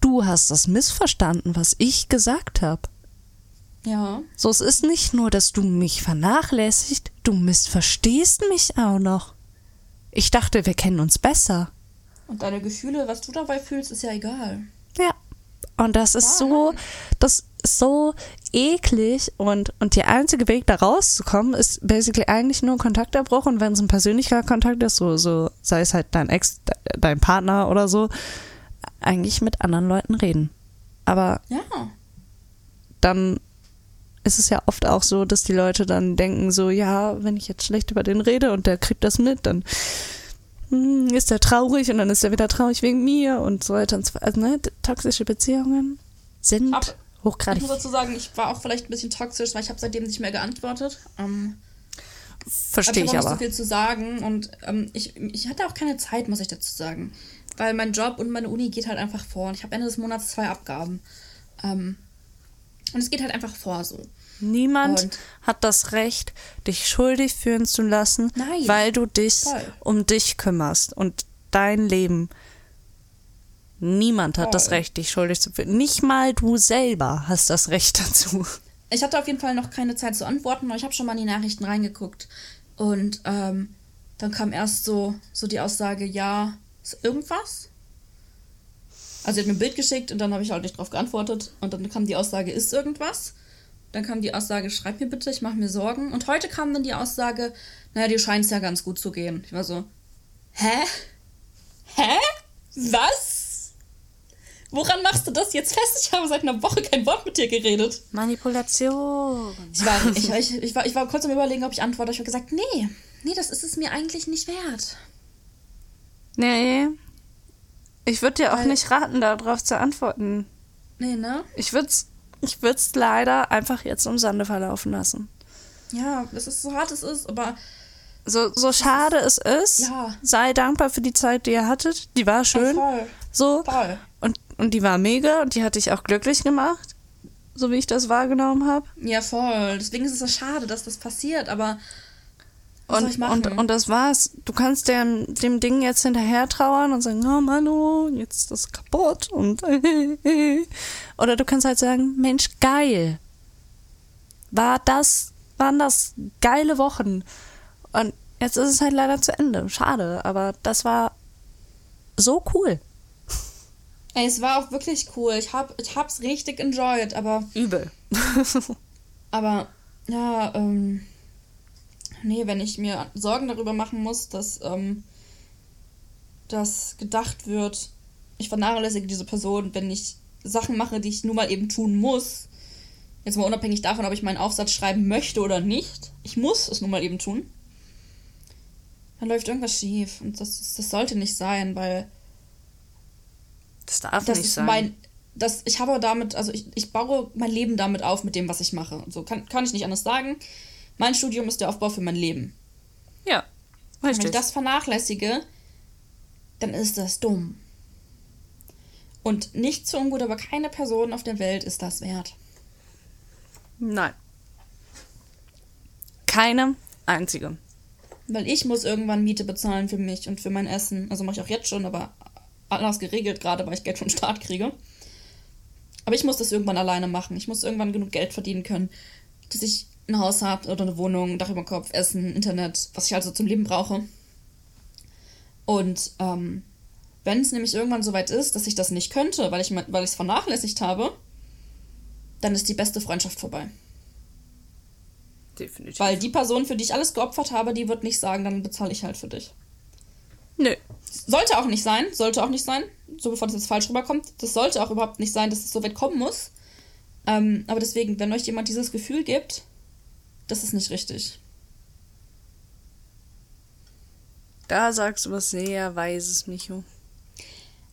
du hast das missverstanden, was ich gesagt habe. Ja, So, es ist nicht nur, dass du mich vernachlässigt, du missverstehst mich auch noch. Ich dachte, wir kennen uns besser. und deine Gefühle, was du dabei fühlst, ist ja egal. Und das ist Ja. so, das ist so eklig und, und der einzige Weg da rauszukommen ist basically eigentlich nur Kontaktabbruch und wenn es ein persönlicher Kontakt ist, so, so, sei es halt dein Ex, de- dein Partner oder so, eigentlich mit anderen Leuten reden. Aber Ja. dann ist es ja oft auch so, dass die Leute dann denken so, ja, wenn ich jetzt schlecht über den rede und der kriegt das mit, dann ist er traurig und dann ist er wieder traurig wegen mir und so weiter und so fort. Also, ne, toxische Beziehungen sind Aber Ich hochgradig. muss dazu sagen, ich war auch vielleicht ein bisschen toxisch, weil ich habe seitdem nicht mehr geantwortet. Ähm, Verstehe ich ich habe aber. so viel zu sagen und ähm, ich, ich hatte auch keine Zeit, muss ich dazu sagen. Weil mein Job und meine Uni geht halt einfach vor und ich habe Ende des Monats zwei Abgaben. Ähm, und es geht halt einfach vor so. Niemand Und- hat das Recht, dich schuldig fühlen zu lassen, Nein. weil du dich Voll. um dich kümmerst und dein Leben. Niemand hat das Voll. Recht, dich schuldig zu fühlen. Nicht mal du selber hast das Recht dazu. Ich hatte auf jeden Fall noch keine Zeit zu antworten, aber ich habe schon mal in die Nachrichten reingeguckt. Und ähm, dann kam erst so, so die Aussage, ja, ist irgendwas? Also sie hat mir ein Bild geschickt und dann habe ich halt nicht drauf geantwortet. Und dann kam die Aussage, ist irgendwas? Dann kam die Aussage, schreib mir bitte, ich mache mir Sorgen. Und heute kam dann die Aussage, naja, dir scheint es ja ganz gut zu gehen. Ich war so, hä? Hä? Was? Woran machst du das jetzt fest? Ich habe seit einer Woche kein Wort mit dir geredet. Manipulation. Ich war, ich, ich, ich, war, ich war kurz am überlegen, ob ich antworte. Ich habe gesagt, nee, nee, das ist es mir eigentlich nicht wert. Nee. Ich würde dir auch Weil- nicht raten, darauf zu antworten. Nee, ne? Ich würde es ich würd's leider einfach jetzt im Sande verlaufen lassen. Ja, das ist so hart es ist, aber So, so schade es ist, Ja. sei dankbar für die Zeit, die ihr hattet. Die war schön. voll. So. Voll. Und, und die war mega und die hat dich auch glücklich gemacht. So wie ich das wahrgenommen habe. Ja, voll. Deswegen ist es so schade, dass das passiert, aber Und, und, und das war's. Du kannst dem, dem Ding jetzt hinterher trauern und sagen, oh Manu, jetzt ist das kaputt und oder du kannst halt sagen, Mensch, geil. War das, waren das geile Wochen. Und jetzt ist es halt leider zu Ende. Schade, aber das war so cool. Ey, es war auch wirklich cool. Ich, hab, ich hab's richtig enjoyed, aber, Übel. aber, ja, ähm, nee, wenn ich mir Sorgen darüber machen muss, dass, ähm, dass gedacht wird, ich vernachlässige diese Person, wenn ich Sachen mache, die ich nun mal eben tun muss. Jetzt mal unabhängig davon, ob ich meinen Aufsatz schreiben möchte oder nicht. Ich muss es nun mal eben tun. da läuft irgendwas schief. Und das, das sollte nicht sein, weil Das darf das nicht ist sein. mein. Das, ich habe damit, also ich, ich baue mein Leben damit auf, mit dem, was ich mache. So kann, kann ich nicht anders sagen. Mein Studium ist der Aufbau für mein Leben. ja, Und wenn richtig. ich das vernachlässige, dann ist das dumm. Und nicht so ungut, aber keine Person auf der Welt ist das wert. Nein. Keine einzige. Weil ich muss irgendwann Miete bezahlen für mich und für mein Essen. Also mache ich auch jetzt schon, aber anders geregelt, gerade weil ich Geld vom Staat kriege. Aber ich muss das irgendwann alleine machen. Ich muss irgendwann genug Geld verdienen können, dass ich ein Haus habe oder eine Wohnung, Dach über Kopf, Essen, Internet, was ich also zum Leben brauche. Und ähm, wenn es nämlich irgendwann soweit ist, dass ich das nicht könnte, weil ich mein- weil es vernachlässigt habe, dann ist die beste Freundschaft vorbei. Definitiv. Weil die Person, für die ich alles geopfert habe, die wird nicht sagen, dann bezahle ich halt für dich. Nö. Sollte auch nicht sein, sollte auch nicht sein, so bevor das jetzt falsch rüberkommt. Das sollte auch überhaupt nicht sein, dass es so weit kommen muss. Ähm, aber deswegen, wenn euch jemand dieses Gefühl gibt, das ist nicht richtig. Da sagst du was sehr Weises, Micho.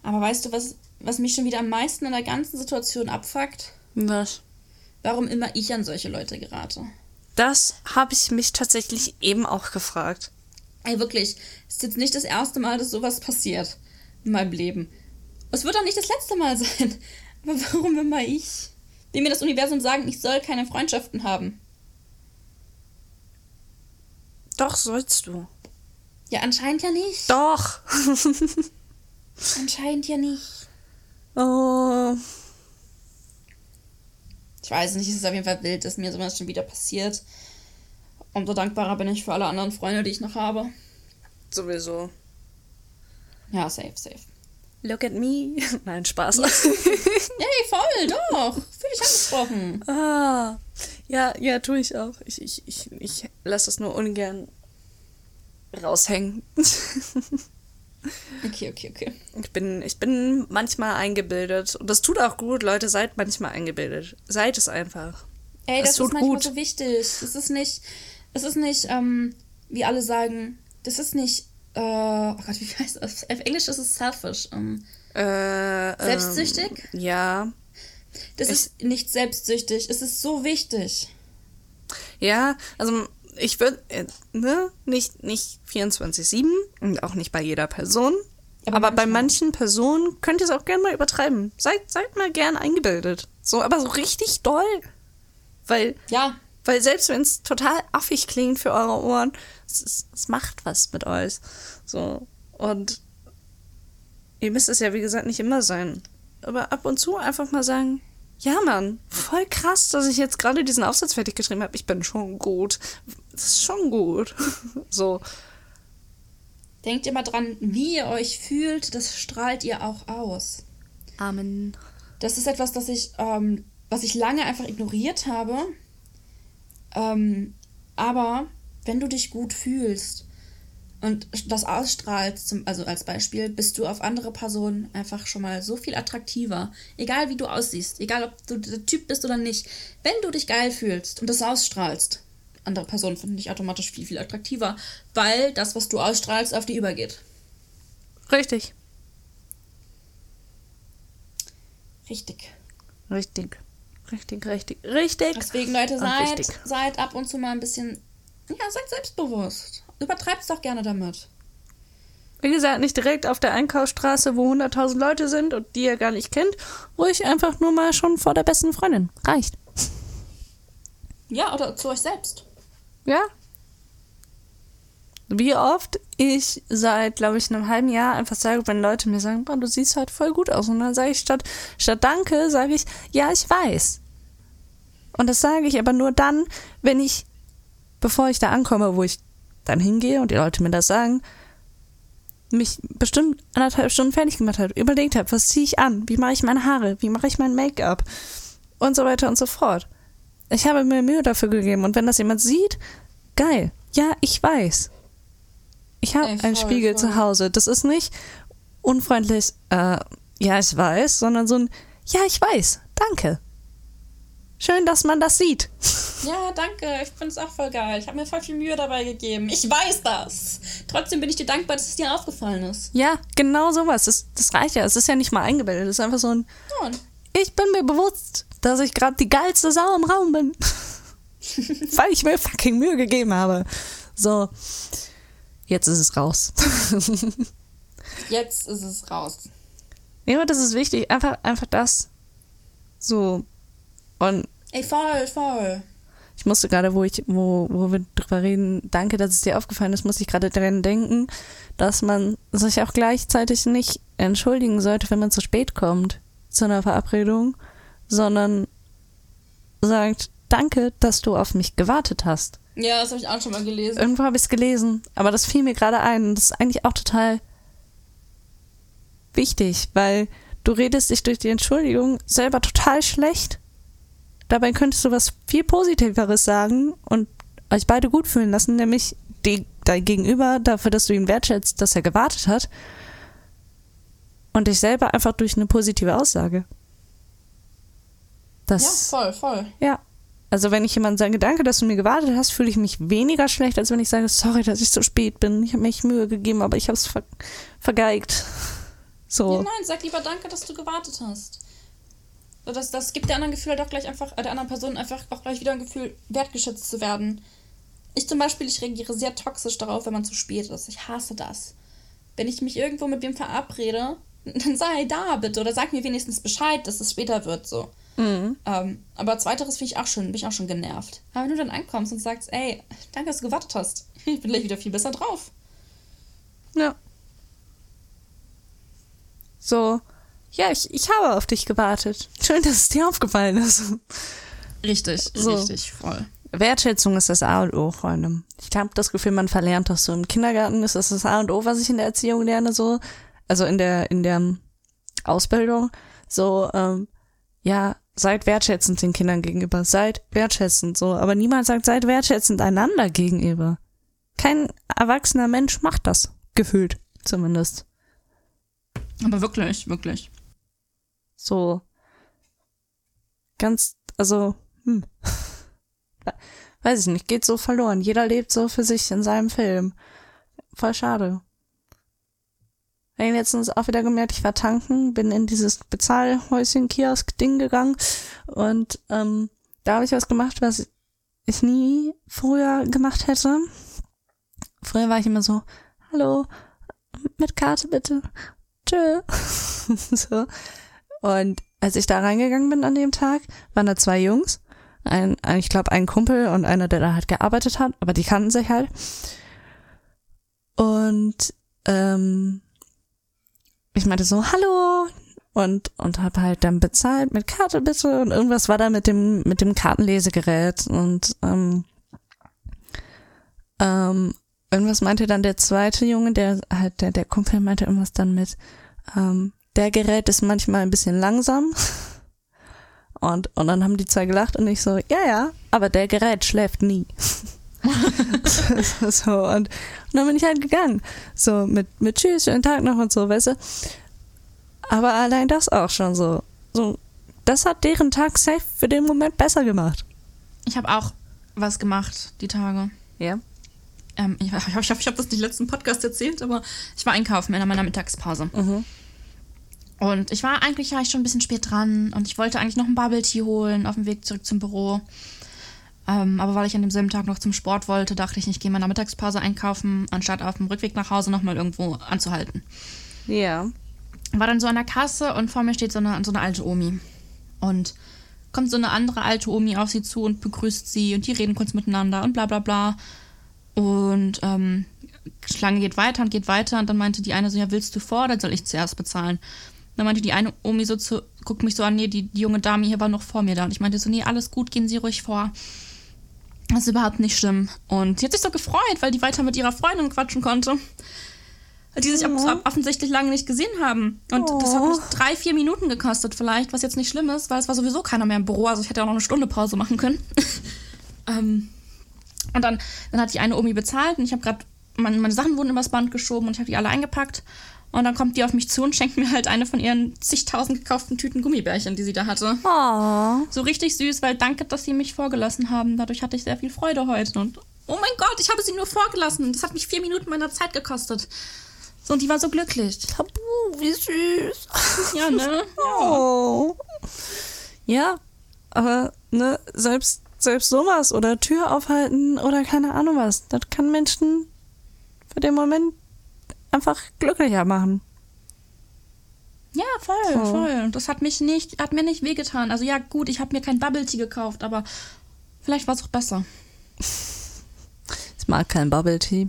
Aber weißt du, was, was mich schon wieder am meisten in der ganzen Situation abfuckt? Was? Warum immer ich an solche Leute gerate? Das habe ich mich tatsächlich eben auch gefragt. Ey, wirklich, es ist jetzt nicht das erste Mal, dass sowas passiert in meinem Leben. Es wird auch nicht das letzte Mal sein. Aber warum immer ich? Will mir das Universum sagen, ich soll keine Freundschaften haben? Doch, sollst du. Ja, anscheinend ja nicht. Doch. Anscheinend ja nicht. oh. Ich weiß nicht, es ist auf jeden Fall wild, dass mir sowas schon wieder passiert. Umso dankbarer bin ich für alle anderen Freunde, die ich noch habe. Sowieso. Ja, safe, safe. Look at me. Nein, Spaß. Yay, voll, doch. Dich angesprochen. ah. Ja, ja, tue ich auch. Ich, ich, ich, ich lasse das nur ungern raushängen. Okay, okay, okay. Ich bin, ich bin manchmal eingebildet. Und das tut auch gut, Leute, seid manchmal eingebildet. Seid es einfach. Ey, das tut ist manchmal gut. so wichtig. Es ist nicht, es ist nicht, ähm, wie alle sagen, das ist nicht, äh, oh Gott, wie heißt das? Auf Englisch ist es selfish. Ähm, Äh, Selbstsüchtig? Ähm, ja. Das Ich- ist nicht selbstsüchtig. Es ist so wichtig. Ja, also ich würde, äh, ne, nicht, nicht 24-7 und auch nicht bei jeder Person. Aber Aber, bei manchen Personen könnt ihr es auch gerne mal übertreiben. Seid, seid mal gern eingebildet. So, aber so richtig doll. Weil, Ja, weil selbst wenn es total affig klingt für eure Ohren, es, es, es macht was mit euch. So. Und ihr müsst es ja, wie gesagt, nicht immer sein. Aber ab und zu einfach mal sagen, ja, Mann, voll krass, dass ich jetzt gerade diesen Aufsatz fertig geschrieben habe. Ich bin schon gut. Das ist schon gut. so. denkt immer dran, wie ihr euch fühlt, das strahlt ihr auch aus. Amen. Das ist etwas, das ich, ähm, was ich lange einfach ignoriert habe. Ähm, aber wenn du dich gut fühlst und das ausstrahlst, zum, also als Beispiel, bist du auf andere Personen einfach schon mal so viel attraktiver. Egal wie du aussiehst, egal ob du der Typ bist oder nicht. Wenn du dich geil fühlst und das ausstrahlst, andere Personen finden dich automatisch viel, viel attraktiver, weil das, was du ausstrahlst, auf die übergeht. Richtig. Richtig. Richtig. Richtig, richtig, richtig. Deswegen, Leute, seid, seid ab und zu mal ein bisschen. Ja, seid selbstbewusst. Übertreibt's doch gerne damit. Wie gesagt, nicht direkt auf der Einkaufsstraße, wo 100.000 Leute sind und die ihr gar nicht kennt. Ruhig einfach nur mal schon vor der besten Freundin. Reicht. Ja, oder zu euch selbst. Ja. Wie oft ich seit, glaube ich, einem halben Jahr einfach sage, wenn Leute mir sagen, du siehst halt voll gut aus. Und dann sage ich statt, statt Danke, sage ich, ja, ich weiß. Und das sage ich aber nur dann, wenn ich, bevor ich da ankomme, wo ich dann hingehe und die Leute mir das sagen, mich bestimmt anderthalb Stunden fertig gemacht habe, überlegt habe, was ziehe ich an, wie mache ich meine Haare, wie mache ich mein Make-up und so weiter und so fort. Ich habe mir Mühe dafür gegeben und wenn das jemand sieht, geil. Ja, ich weiß. Ich habe einen Spiegel voll. zu Hause. Das ist nicht unfreundlich, äh, ja, ich weiß, sondern so ein, ja, ich weiß, danke. Schön, dass man das sieht. Ja, danke. Ich finde es auch voll geil. Ich habe mir voll viel Mühe dabei gegeben. Ich weiß das. Trotzdem bin ich dir dankbar, dass es dir aufgefallen ist. Ja, genau sowas. Das, das reicht ja. Es ist ja nicht mal eingebildet. Es ist einfach so ein. Ja, Ich bin mir bewusst, dass ich gerade die geilste Sau im Raum bin. Weil ich mir fucking Mühe gegeben habe. So. Jetzt ist es raus. jetzt ist es raus. ja, aber das ist wichtig. Einfach, einfach das. So. Und Ey, voll, voll. Ich musste gerade, wo ich, wo, wo wir drüber reden, danke, dass es dir aufgefallen ist, muss ich gerade daran denken, dass man sich auch gleichzeitig nicht entschuldigen sollte, wenn man zu spät kommt zu einer Verabredung, sondern sagt, danke, dass du auf mich gewartet hast. Ja, das habe ich auch schon mal gelesen. Irgendwo habe ich es gelesen, aber das fiel mir gerade ein. Das ist eigentlich auch total wichtig, weil du redest dich durch die Entschuldigung selber total schlecht. Dabei könntest du was viel Positiveres sagen und euch beide gut fühlen lassen, nämlich die, dein Gegenüber dafür, dass du ihn wertschätzt, dass er gewartet hat. Und dich selber einfach durch eine positive Aussage. Ja, Das, voll, voll. ja. Also wenn ich jemandem sage, danke, dass du mir gewartet hast, fühle ich mich weniger schlecht, als wenn ich sage, sorry, dass ich so spät bin. Ich habe mich Mühe gegeben, aber ich habe es ver vergeigt. So. Ja, nein, sag lieber danke, dass du gewartet hast. Das, das gibt der anderen Gefühl halt auch gleich einfach, äh, der anderen Person einfach auch gleich wieder ein Gefühl, wertgeschätzt zu werden. Ich zum Beispiel, ich reagiere sehr toxisch darauf, wenn man zu spät ist. Ich hasse das. Wenn ich mich irgendwo mit wem verabrede, dann sei da bitte oder sag mir wenigstens Bescheid, dass es später wird, so. Mhm. Ähm, aber zweiteres finde ich auch schon, bin ich auch schon genervt. Aber wenn du dann ankommst und sagst, ey, danke, dass du gewartet hast. Ich bin gleich wieder viel besser drauf. Ja. So, ja, ich, ich habe auf dich gewartet. Schön, dass es dir aufgefallen ist. Richtig, So. richtig, voll. Wertschätzung ist das A und O, Freunde. Ich habe das Gefühl, man verlernt das so. Im Kindergarten ist das das A und O, was ich in der Erziehung lerne, so. Also in der, in der Ausbildung. So, ähm, ja, seid wertschätzend den Kindern gegenüber. Seid wertschätzend, so. Aber niemand sagt, seid wertschätzend einander gegenüber. Kein erwachsener Mensch macht das. Gefühlt, zumindest. Aber wirklich, wirklich. So ganz, also, hm. Weiß ich nicht, geht so verloren. Jeder lebt so für sich in seinem Film. Voll schade. Ich habe letztens auch wieder gemerkt, ich war tanken, bin in dieses Bezahlhäuschen-Kiosk-Ding gegangen und ähm, da habe ich was gemacht, was ich nie früher gemacht hätte. Früher war ich immer so, hallo, mit Karte bitte. Tschö. so. Und als ich da reingegangen bin an dem Tag, waren da zwei Jungs. Ein, ein ich glaube, ein Kumpel und einer, der da halt gearbeitet hat, aber die kannten sich halt. Und ähm, ich meinte so, hallo, und, und habe halt dann bezahlt mit Karte bitte und irgendwas war da mit dem, mit dem Kartenlesegerät und ähm, ähm, irgendwas meinte dann der zweite Junge, der halt, der, der Kumpel meinte irgendwas dann mit, ähm, der Gerät ist manchmal ein bisschen langsam. Und, und dann haben die zwei gelacht und ich so, ja, ja, aber der Gerät schläft nie. so, und, und dann bin ich halt gegangen. So, mit, mit Tschüss, schönen Tag noch und so, weißt du. Aber allein das auch schon so. So, das hat deren Tag safe für den Moment besser gemacht. Ich habe auch was gemacht die Tage. Ja. Ähm, ich ich hoffe, ich, hoffe, ich habe das nicht letzten Podcast erzählt, aber ich war einkaufen in meiner Mittagspause. Mhm. Und ich war eigentlich war ich schon ein bisschen spät dran und ich wollte eigentlich noch ein Bubble Tea holen auf dem Weg zurück zum Büro. Ähm, aber weil ich an demselben Tag noch zum Sport wollte, dachte ich, ich gehe in meiner Mittagspause einkaufen, anstatt auf dem Rückweg nach Hause nochmal irgendwo anzuhalten. Ja. War dann so an der Kasse und vor mir steht so eine, so eine alte Omi. Und kommt so eine andere alte Omi auf sie zu und begrüßt sie und die reden kurz miteinander und bla bla bla. Und ähm, Schlange geht weiter und geht weiter und dann meinte die eine so, ja, willst du vor oder soll ich zuerst bezahlen? Dann meinte die eine Omi so zu, guckt mich so an, nee, die, die junge Dame hier war noch vor mir da. Und ich meinte so, nee, alles gut, gehen Sie ruhig vor. Das ist überhaupt nicht schlimm. Und sie hat sich so gefreut, weil die weiter mit ihrer Freundin quatschen konnte. Die sich Oh. off- offensichtlich lange nicht gesehen haben. Und das hat mich drei, vier Minuten gekostet vielleicht, was jetzt nicht schlimm ist, weil es war sowieso keiner mehr im Büro. Also ich hätte auch noch eine Stunde Pause machen können. ähm, und dann, dann hat die eine Omi bezahlt und ich habe gerade, meine, meine Sachen wurden übers Band geschoben und ich habe die alle eingepackt. Und dann kommt die auf mich zu und schenkt mir halt eine von ihren zigtausend gekauften Tüten Gummibärchen, die sie da hatte. Oh. So richtig süß, weil danke, dass sie mich vorgelassen haben. Dadurch hatte ich sehr viel Freude heute. Und oh mein Gott, ich habe sie nur vorgelassen. Das hat mich vier Minuten meiner Zeit gekostet. So, und die war so glücklich. Tabu, wie süß. Ja, ne? Oh. Ja, aber ne, selbst, selbst sowas oder Tür aufhalten oder keine Ahnung was, das kann Menschen für den Moment einfach glücklicher machen. Ja, voll, So. voll. Und das hat mich nicht, hat mir nicht wehgetan. Also ja, gut, ich habe mir kein Bubble Tea gekauft, aber vielleicht war es auch besser. Ich mag keinen Bubble Tea.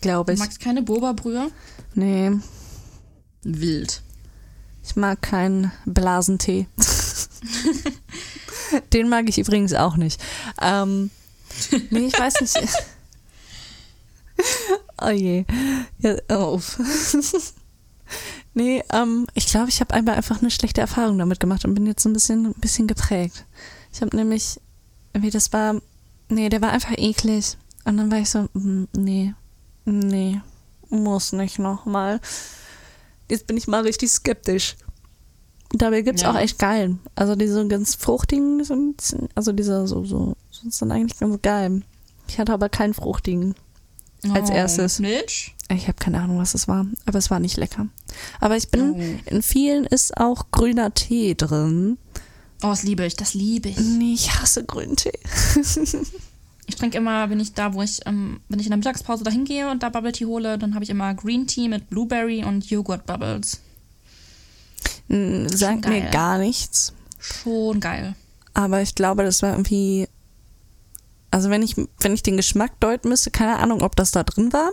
Glaube Du ich. magst keine Boba-Brühe? Nee, Wild. ich mag keinen Blasentee. Den mag ich übrigens auch nicht. Ähm, nee, ich weiß nicht. oh je. Ja, oh. nee, ähm, ich glaube, ich habe einmal einfach eine schlechte Erfahrung damit gemacht und bin jetzt so ein bisschen, ein bisschen geprägt. Ich habe nämlich, wie das war, nee, der war einfach eklig. Und dann war ich so, mm, nee, nee, muss nicht nochmal. Jetzt bin ich mal richtig skeptisch. Dabei gibt's Ja. auch echt geil. Also diese ganz fruchtigen sind, also diese so, so, sind eigentlich ganz geil. Ich hatte aber keinen fruchtigen. Als erstes. Oh, Milch? Ich habe keine Ahnung, was es war, aber es war nicht lecker. Aber ich bin, Oh. in vielen ist auch grüner Tee drin. Oh, das liebe ich, das liebe ich. Nee, ich hasse grünen Tee. Ich trinke immer, wenn ich da, wo ich, ähm, wenn ich in der Mittagspause dahin gehe und da Bubble Tea hole, dann habe ich immer Green Tea mit Blueberry und Joghurt Bubbles. Sagt mir gar nichts. Schon geil. Aber ich glaube, das war irgendwie. Also wenn ich, wenn ich den Geschmack deuten müsste, keine Ahnung, ob das da drin war.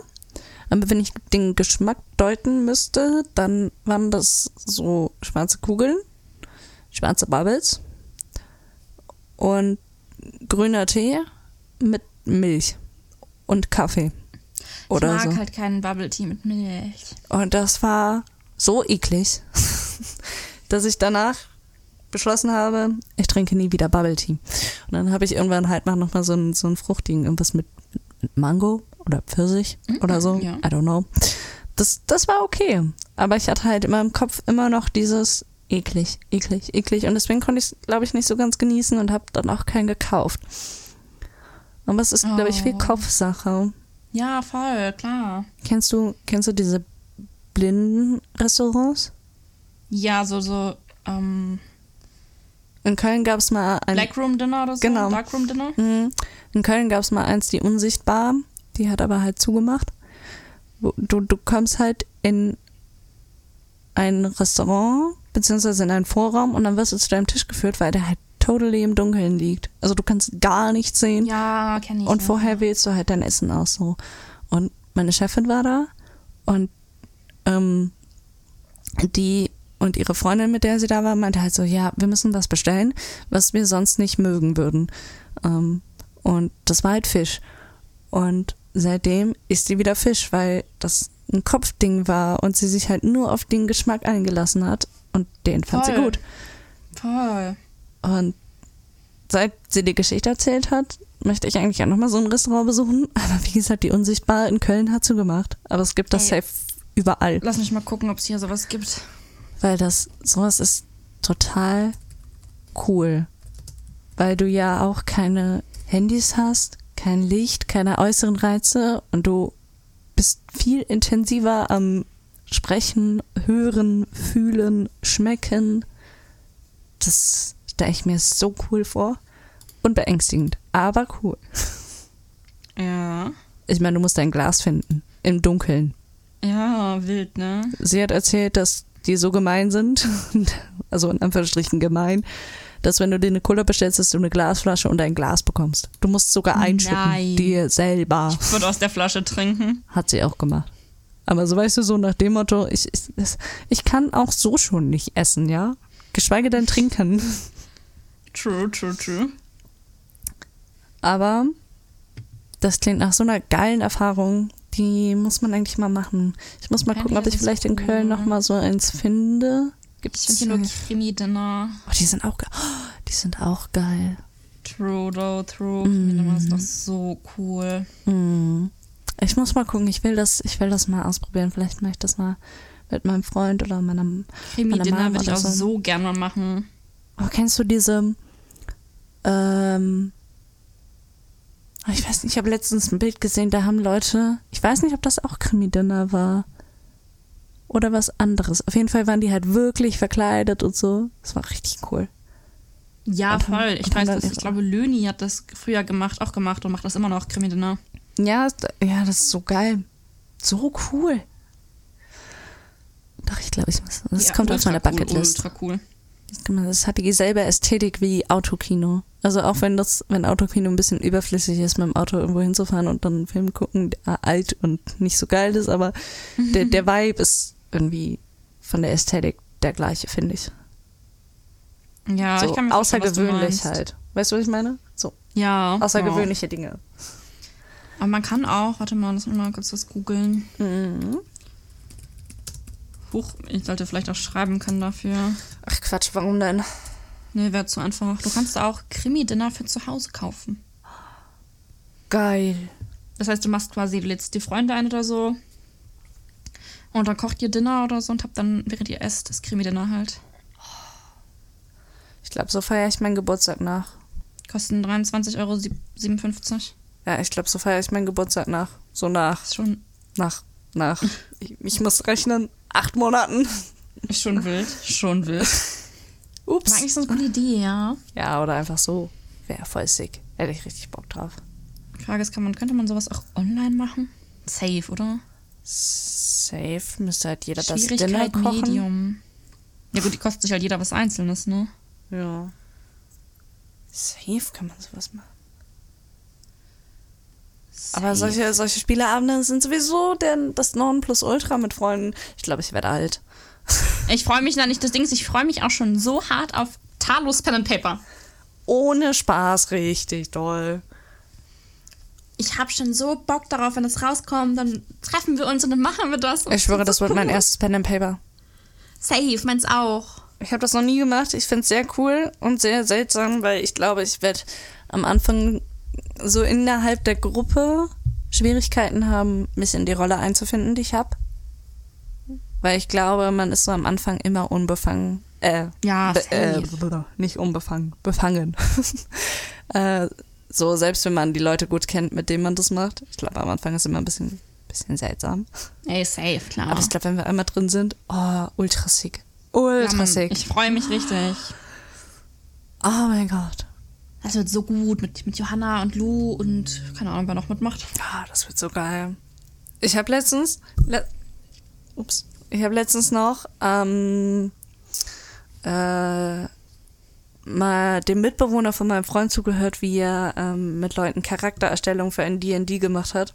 Aber wenn ich den Geschmack deuten müsste, dann waren das so schwarze Kugeln, schwarze Bubbles und grüner Tee mit Milch und Kaffee. Oder ich mag so. halt keinen Bubble Tea mit Milch. Und das war so eklig, dass ich danach beschlossen habe, ich trinke nie wieder Bubble Tea. Und dann habe ich irgendwann halt mal noch mal so einen, so einen fruchtigen, irgendwas mit, Mango oder Pfirsich oder so. ja. I don't know. Das, das war okay. Aber ich hatte halt immer im Kopf immer noch dieses eklig, eklig, eklig. Und deswegen konnte ich es, glaube ich, nicht so ganz genießen und habe dann auch keinen gekauft. Aber es ist, glaube ich, viel Oh. Kopfsache. Ja, voll, klar. Kennst du, kennst du diese blinden Restaurants? Ja, so, so, ähm, In Köln gab es mal ein. Blackroom Dinner oder so? Genau. Darkroom Dinner? Mhm. In Köln gab es mal eins, die unsichtbar. Die hat aber halt zugemacht. Du, du kommst halt in ein Restaurant, beziehungsweise in einen Vorraum und dann wirst du zu deinem Tisch geführt, weil der halt totally im Dunkeln liegt. Also du kannst gar nichts sehen. Ja, kenne ich. Und ja. vorher wählst du halt dein Essen aus so. Und meine Chefin war da und ähm, die und ihre Freundin, mit der sie da war, meinte halt so, ja, wir müssen was bestellen, was wir sonst nicht mögen würden. Ähm, und das war halt Fisch. Und seitdem isst sie wieder Fisch, weil das ein Kopfding war und sie sich halt nur auf den Geschmack eingelassen hat. Und den fand sie gut. Voll. Und seit sie die Geschichte erzählt hat, möchte ich eigentlich auch nochmal so ein Restaurant besuchen. Aber wie gesagt, die Unsichtbar in Köln hat zugemacht. Aber es gibt das Ey. safe überall. Lass mich mal gucken, ob es hier sowas gibt. Weil das, sowas ist total cool. Weil du ja auch keine Handys hast, kein Licht, keine äußeren Reize und du bist viel intensiver am Sprechen, Hören, Fühlen, Schmecken. Das stelle ich mir so cool vor. Und beängstigend, aber cool. Ja. Ich meine, du musst dein Glas finden. Im Dunkeln. Ja, wild, ne? Sie hat erzählt, dass die so gemein sind, also in Anführungsstrichen gemein, dass wenn du dir eine Cola bestellst, dass du eine Glasflasche und ein Glas bekommst. Du musst sogar einschütten, Nein. dir selber. Ich würde aus der Flasche trinken. Hat sie auch gemacht. Aber so weißt du, so nach dem Motto, ich, ich, ich kann auch so schon nicht essen, ja? Geschweige denn trinken. True, true, true. Aber das klingt nach so einer geilen Erfahrung, die muss man eigentlich mal machen. Ich muss mal gucken, ob ich vielleicht in. Köln noch mal so eins finde. Ich Gibt's finde hier nur Krimi-Dinner. Oh, die sind auch geil. Oh, die sind auch geil. True, though, true. Krimi-Dinner ist doch so cool. Mm. Ich muss mal gucken, ich will das, ich will das mal ausprobieren. Vielleicht mache ich das mal mit meinem Freund oder meiner, Krimi-Dinner würde ich auch so. so gerne mal machen. Aber kennst du diese, ähm, ich weiß nicht, ich habe letztens ein Bild gesehen, da haben Leute, ich weiß nicht, ob das auch Krimi-Dinner war. Oder was anderes. Auf jeden Fall waren die halt wirklich verkleidet und so. Das war richtig cool. Ja, Und- voll. Ich und weiß, dass, ich glaube, Löni hat das früher gemacht, auch gemacht und macht das immer noch, Krimi-Dinner. Ja, ja, das ist so geil. So cool. Doch, ich glaube, ich muss. Das Ja, kommt auf meiner cool, Bucketlist. Ultra cool. Das hat dieselbe Ästhetik wie Autokino. Also auch wenn das, wenn Autokino ein bisschen überflüssig ist, mit dem Auto irgendwo hinzufahren und dann einen Film gucken, der alt und nicht so geil ist, aber der, der Vibe ist irgendwie von der Ästhetik der gleiche, finde ich. Ja, so ich kann mir außergewöhnlich meinst. halt. Weißt du, was ich meine? So Ja. außergewöhnliche Dinge. Ja. Aber man kann auch, warte mal, lass mich mal kurz was googeln. Mhm. Huch, ich sollte vielleicht auch schreiben können dafür. Ach Quatsch, warum denn? Nee, wäre zu einfach. Du kannst auch Krimi-Dinner für zu Hause kaufen. Geil. Das heißt, du machst quasi, du lädst die Freunde ein oder so. Und dann kocht ihr Dinner oder so und habt dann, während ihr esst, das Krimi-Dinner halt. Ich glaube, so feiere ich meinen Geburtstag nach. Kosten 23,57 Euro. Ja, ich glaube, so feiere ich meinen Geburtstag nach. So nach, Ist schon, nach, nach. Ich, ich muss rechnen. Acht Monaten. schon wild. Schon wild. War Ups. eigentlich so eine gute Idee, ja. Ja, oder einfach so. Wäre voll sick. Hätte ich richtig Bock drauf. Frage ist, kann man, könnte man sowas auch online machen? Safe, oder? Safe. Müsste halt jeder das Dinner kochen. Medium. Ja gut, die kostet sich halt jeder was Einzelnes, ne? Ja. Safe kann man sowas machen. Aber Safe. solche, solche Spieleabende sind sowieso der, das Nonplusultra mit Freunden. Ich glaube, ich werde alt. Ich freue mich da nicht. Das Ding ist, ich freue mich auch schon so hart auf Talos Pen and Paper. Ohne Spaß, richtig toll. Ich habe schon so Bock darauf, wenn es rauskommt, dann treffen wir uns und dann machen wir das. Ich schwöre, das so wird mein cool. erstes Pen and Paper. Safe, meins auch. Ich habe das noch nie gemacht. Ich finde es sehr cool und sehr seltsam, weil ich glaube, ich werde am Anfang so innerhalb der Gruppe Schwierigkeiten haben, mich in die Rolle einzufinden, die ich habe. Weil ich glaube, man ist so am Anfang immer unbefangen. Äh, Ja, be äh, nicht unbefangen, befangen. äh, so, selbst wenn man die Leute gut kennt, mit denen man das macht. Ich glaube, am Anfang ist immer ein bisschen, bisschen seltsam. Ey, safe, klar. Aber ich glaube, wenn wir einmal drin sind, oh, ultra sick. ja, Ultra Mann, sick. ich freue mich richtig. Oh mein Gott. Das wird so gut mit, mit Johanna und Lou und keine Ahnung, wer noch mitmacht. Ah, das wird so geil. Ich habe letztens, le ups, ich habe letztens noch ähm, äh, mal dem Mitbewohner von meinem Freund zugehört, wie er ähm, mit Leuten Charaktererstellung für ein D&D gemacht hat.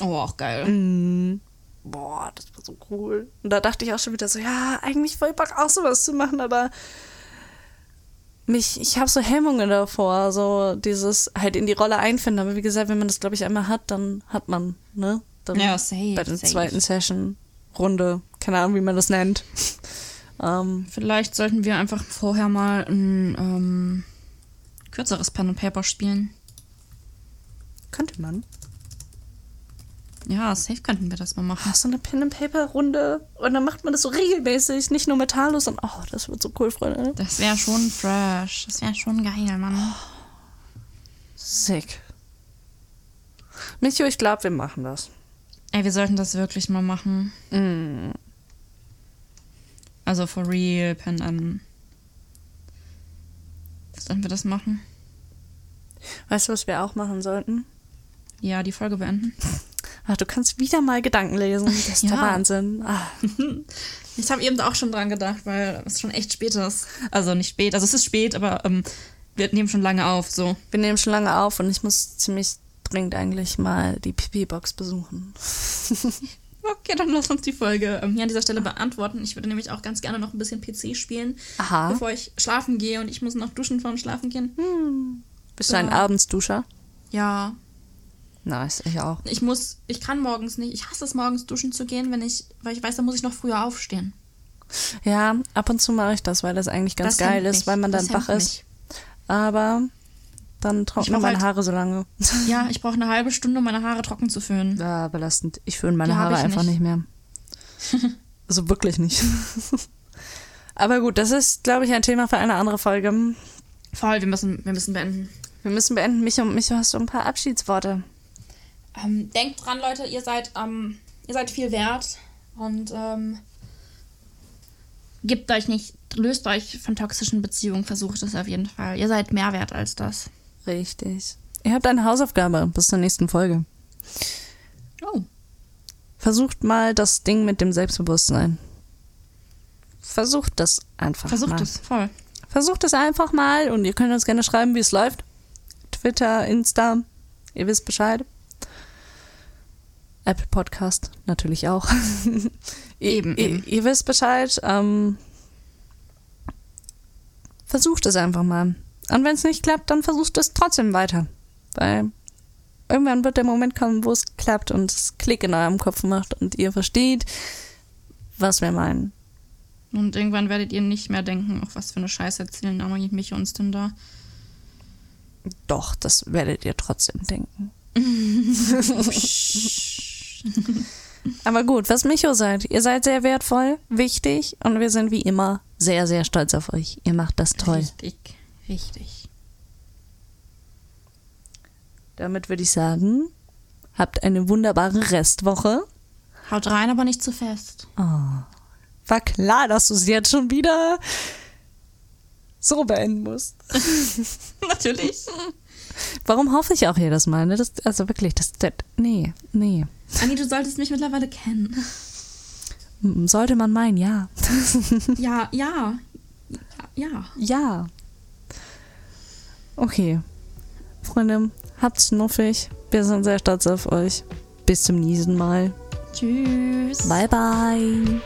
Oh, auch geil. Mhm. Boah, das war so cool. Und da dachte ich auch schon wieder so, ja, eigentlich voll Bock auch sowas zu machen, aber mich, ich habe so Hemmungen davor, so dieses halt in die Rolle einfinden. Aber wie gesagt, wenn man das, glaube ich, einmal hat, dann hat man, ne? Dann Ja, safe, Bei der safe. zweiten Session, Runde, keine Ahnung, wie man das nennt. ähm, Vielleicht sollten wir einfach vorher mal ein ähm, kürzeres Pen and Paper spielen. könnte man. Ja, safe könnten wir das mal machen. Ach, so eine Pen-and-Paper-Runde. Und dann macht man das so regelmäßig, nicht nur mit Talos, sondern, oh, das wird so cool, Freunde. Das wäre schon fresh. Das wäre schon geil, Mann. Sick. Micho, ich glaube, wir machen das. Ey, wir sollten das wirklich mal machen. Mm. Also for real, Pen an. Sollten wir das machen? Weißt du, was wir auch machen sollten? Ja, die Folge beenden. Ach, du kannst wieder mal Gedanken lesen. Das ist der Ja. Wahnsinn. Ah, Ich habe eben auch schon dran gedacht, weil es schon echt spät ist. Also nicht spät, also es ist spät, aber ähm, wir nehmen schon lange auf, so. wir nehmen schon lange auf und ich muss ziemlich dringend eigentlich mal die Pipi-Box besuchen. Okay, dann lass uns die Folge ähm, hier an dieser Stelle beantworten. Ich würde nämlich auch ganz gerne noch ein bisschen PC spielen, Aha. bevor ich schlafen gehe und ich muss noch duschen vorm Schlafen gehen. Bist du ein Ja. Abendsduscher? Ja, Nice, ich auch. ich muss, ich kann morgens nicht, ich hasse es morgens duschen zu gehen, wenn ich, weil ich weiß, da muss ich noch früher aufstehen. Ja, ab und zu mache ich das, weil das eigentlich ganz Das geil ist, mich. weil man dann wach ist. Aber Dann trocknen meine halt- Haare so lange. Ja, ich brauche eine halbe Stunde, um meine Haare trocken zu föhnen. Ja, belastend. Ich föhne meine Die Haare einfach nicht. nicht, mehr. also wirklich nicht. Aber gut, das ist, glaube ich, ein Thema für eine andere Folge. Voll, wir müssen, wir müssen beenden. Wir müssen beenden. Micho, Micho, hast du ein paar Abschiedsworte? Ähm, denkt dran, Leute, ihr seid, ähm, ihr seid viel wert und ähm, gebt euch nicht, löst euch von toxischen Beziehungen, versucht es auf jeden Fall. Ihr seid mehr wert als das. Richtig. Ihr habt eine Hausaufgabe bis zur nächsten Folge. Oh. Versucht mal das Ding mit dem Selbstbewusstsein. Versucht das einfach Versucht mal. es, voll. Versucht es einfach mal und ihr könnt uns gerne schreiben, wie es läuft. Twitter, Insta, ihr wisst Bescheid. Apple Podcast natürlich auch. Eben, ihr, eben. ihr wisst Bescheid. Ähm, versucht es einfach mal. Und wenn es nicht klappt, dann versucht es trotzdem weiter. Weil irgendwann wird der Moment kommen, wo es klappt und es Klick in eurem Kopf macht und ihr versteht, was wir meinen. Und irgendwann werdet ihr nicht mehr denken, ach, was für eine Scheiße erzählen Amalie, mich uns denn da. Doch, das werdet ihr trotzdem denken. Aber gut, was Micho seid, ihr seid sehr wertvoll, wichtig und wir sind wie immer sehr, sehr stolz auf euch. Ihr macht das toll. Richtig, richtig. Damit würde ich sagen, habt eine wunderbare Restwoche. Haut rein, aber nicht zu fest. War klar, dass du es jetzt schon wieder so beenden musst. Natürlich. Warum hoffe ich auch jedes Mal? Ne? Das, also wirklich, das, das. Nee, nee. Anni, du solltest mich mittlerweile kennen. Sollte man meinen, ja. Ja, ja. Ja. Ja. Okay. Freunde, habt's nuffig. Wir sind sehr stolz auf euch. Bis zum nächsten Mal. Tschüss. Bye, bye.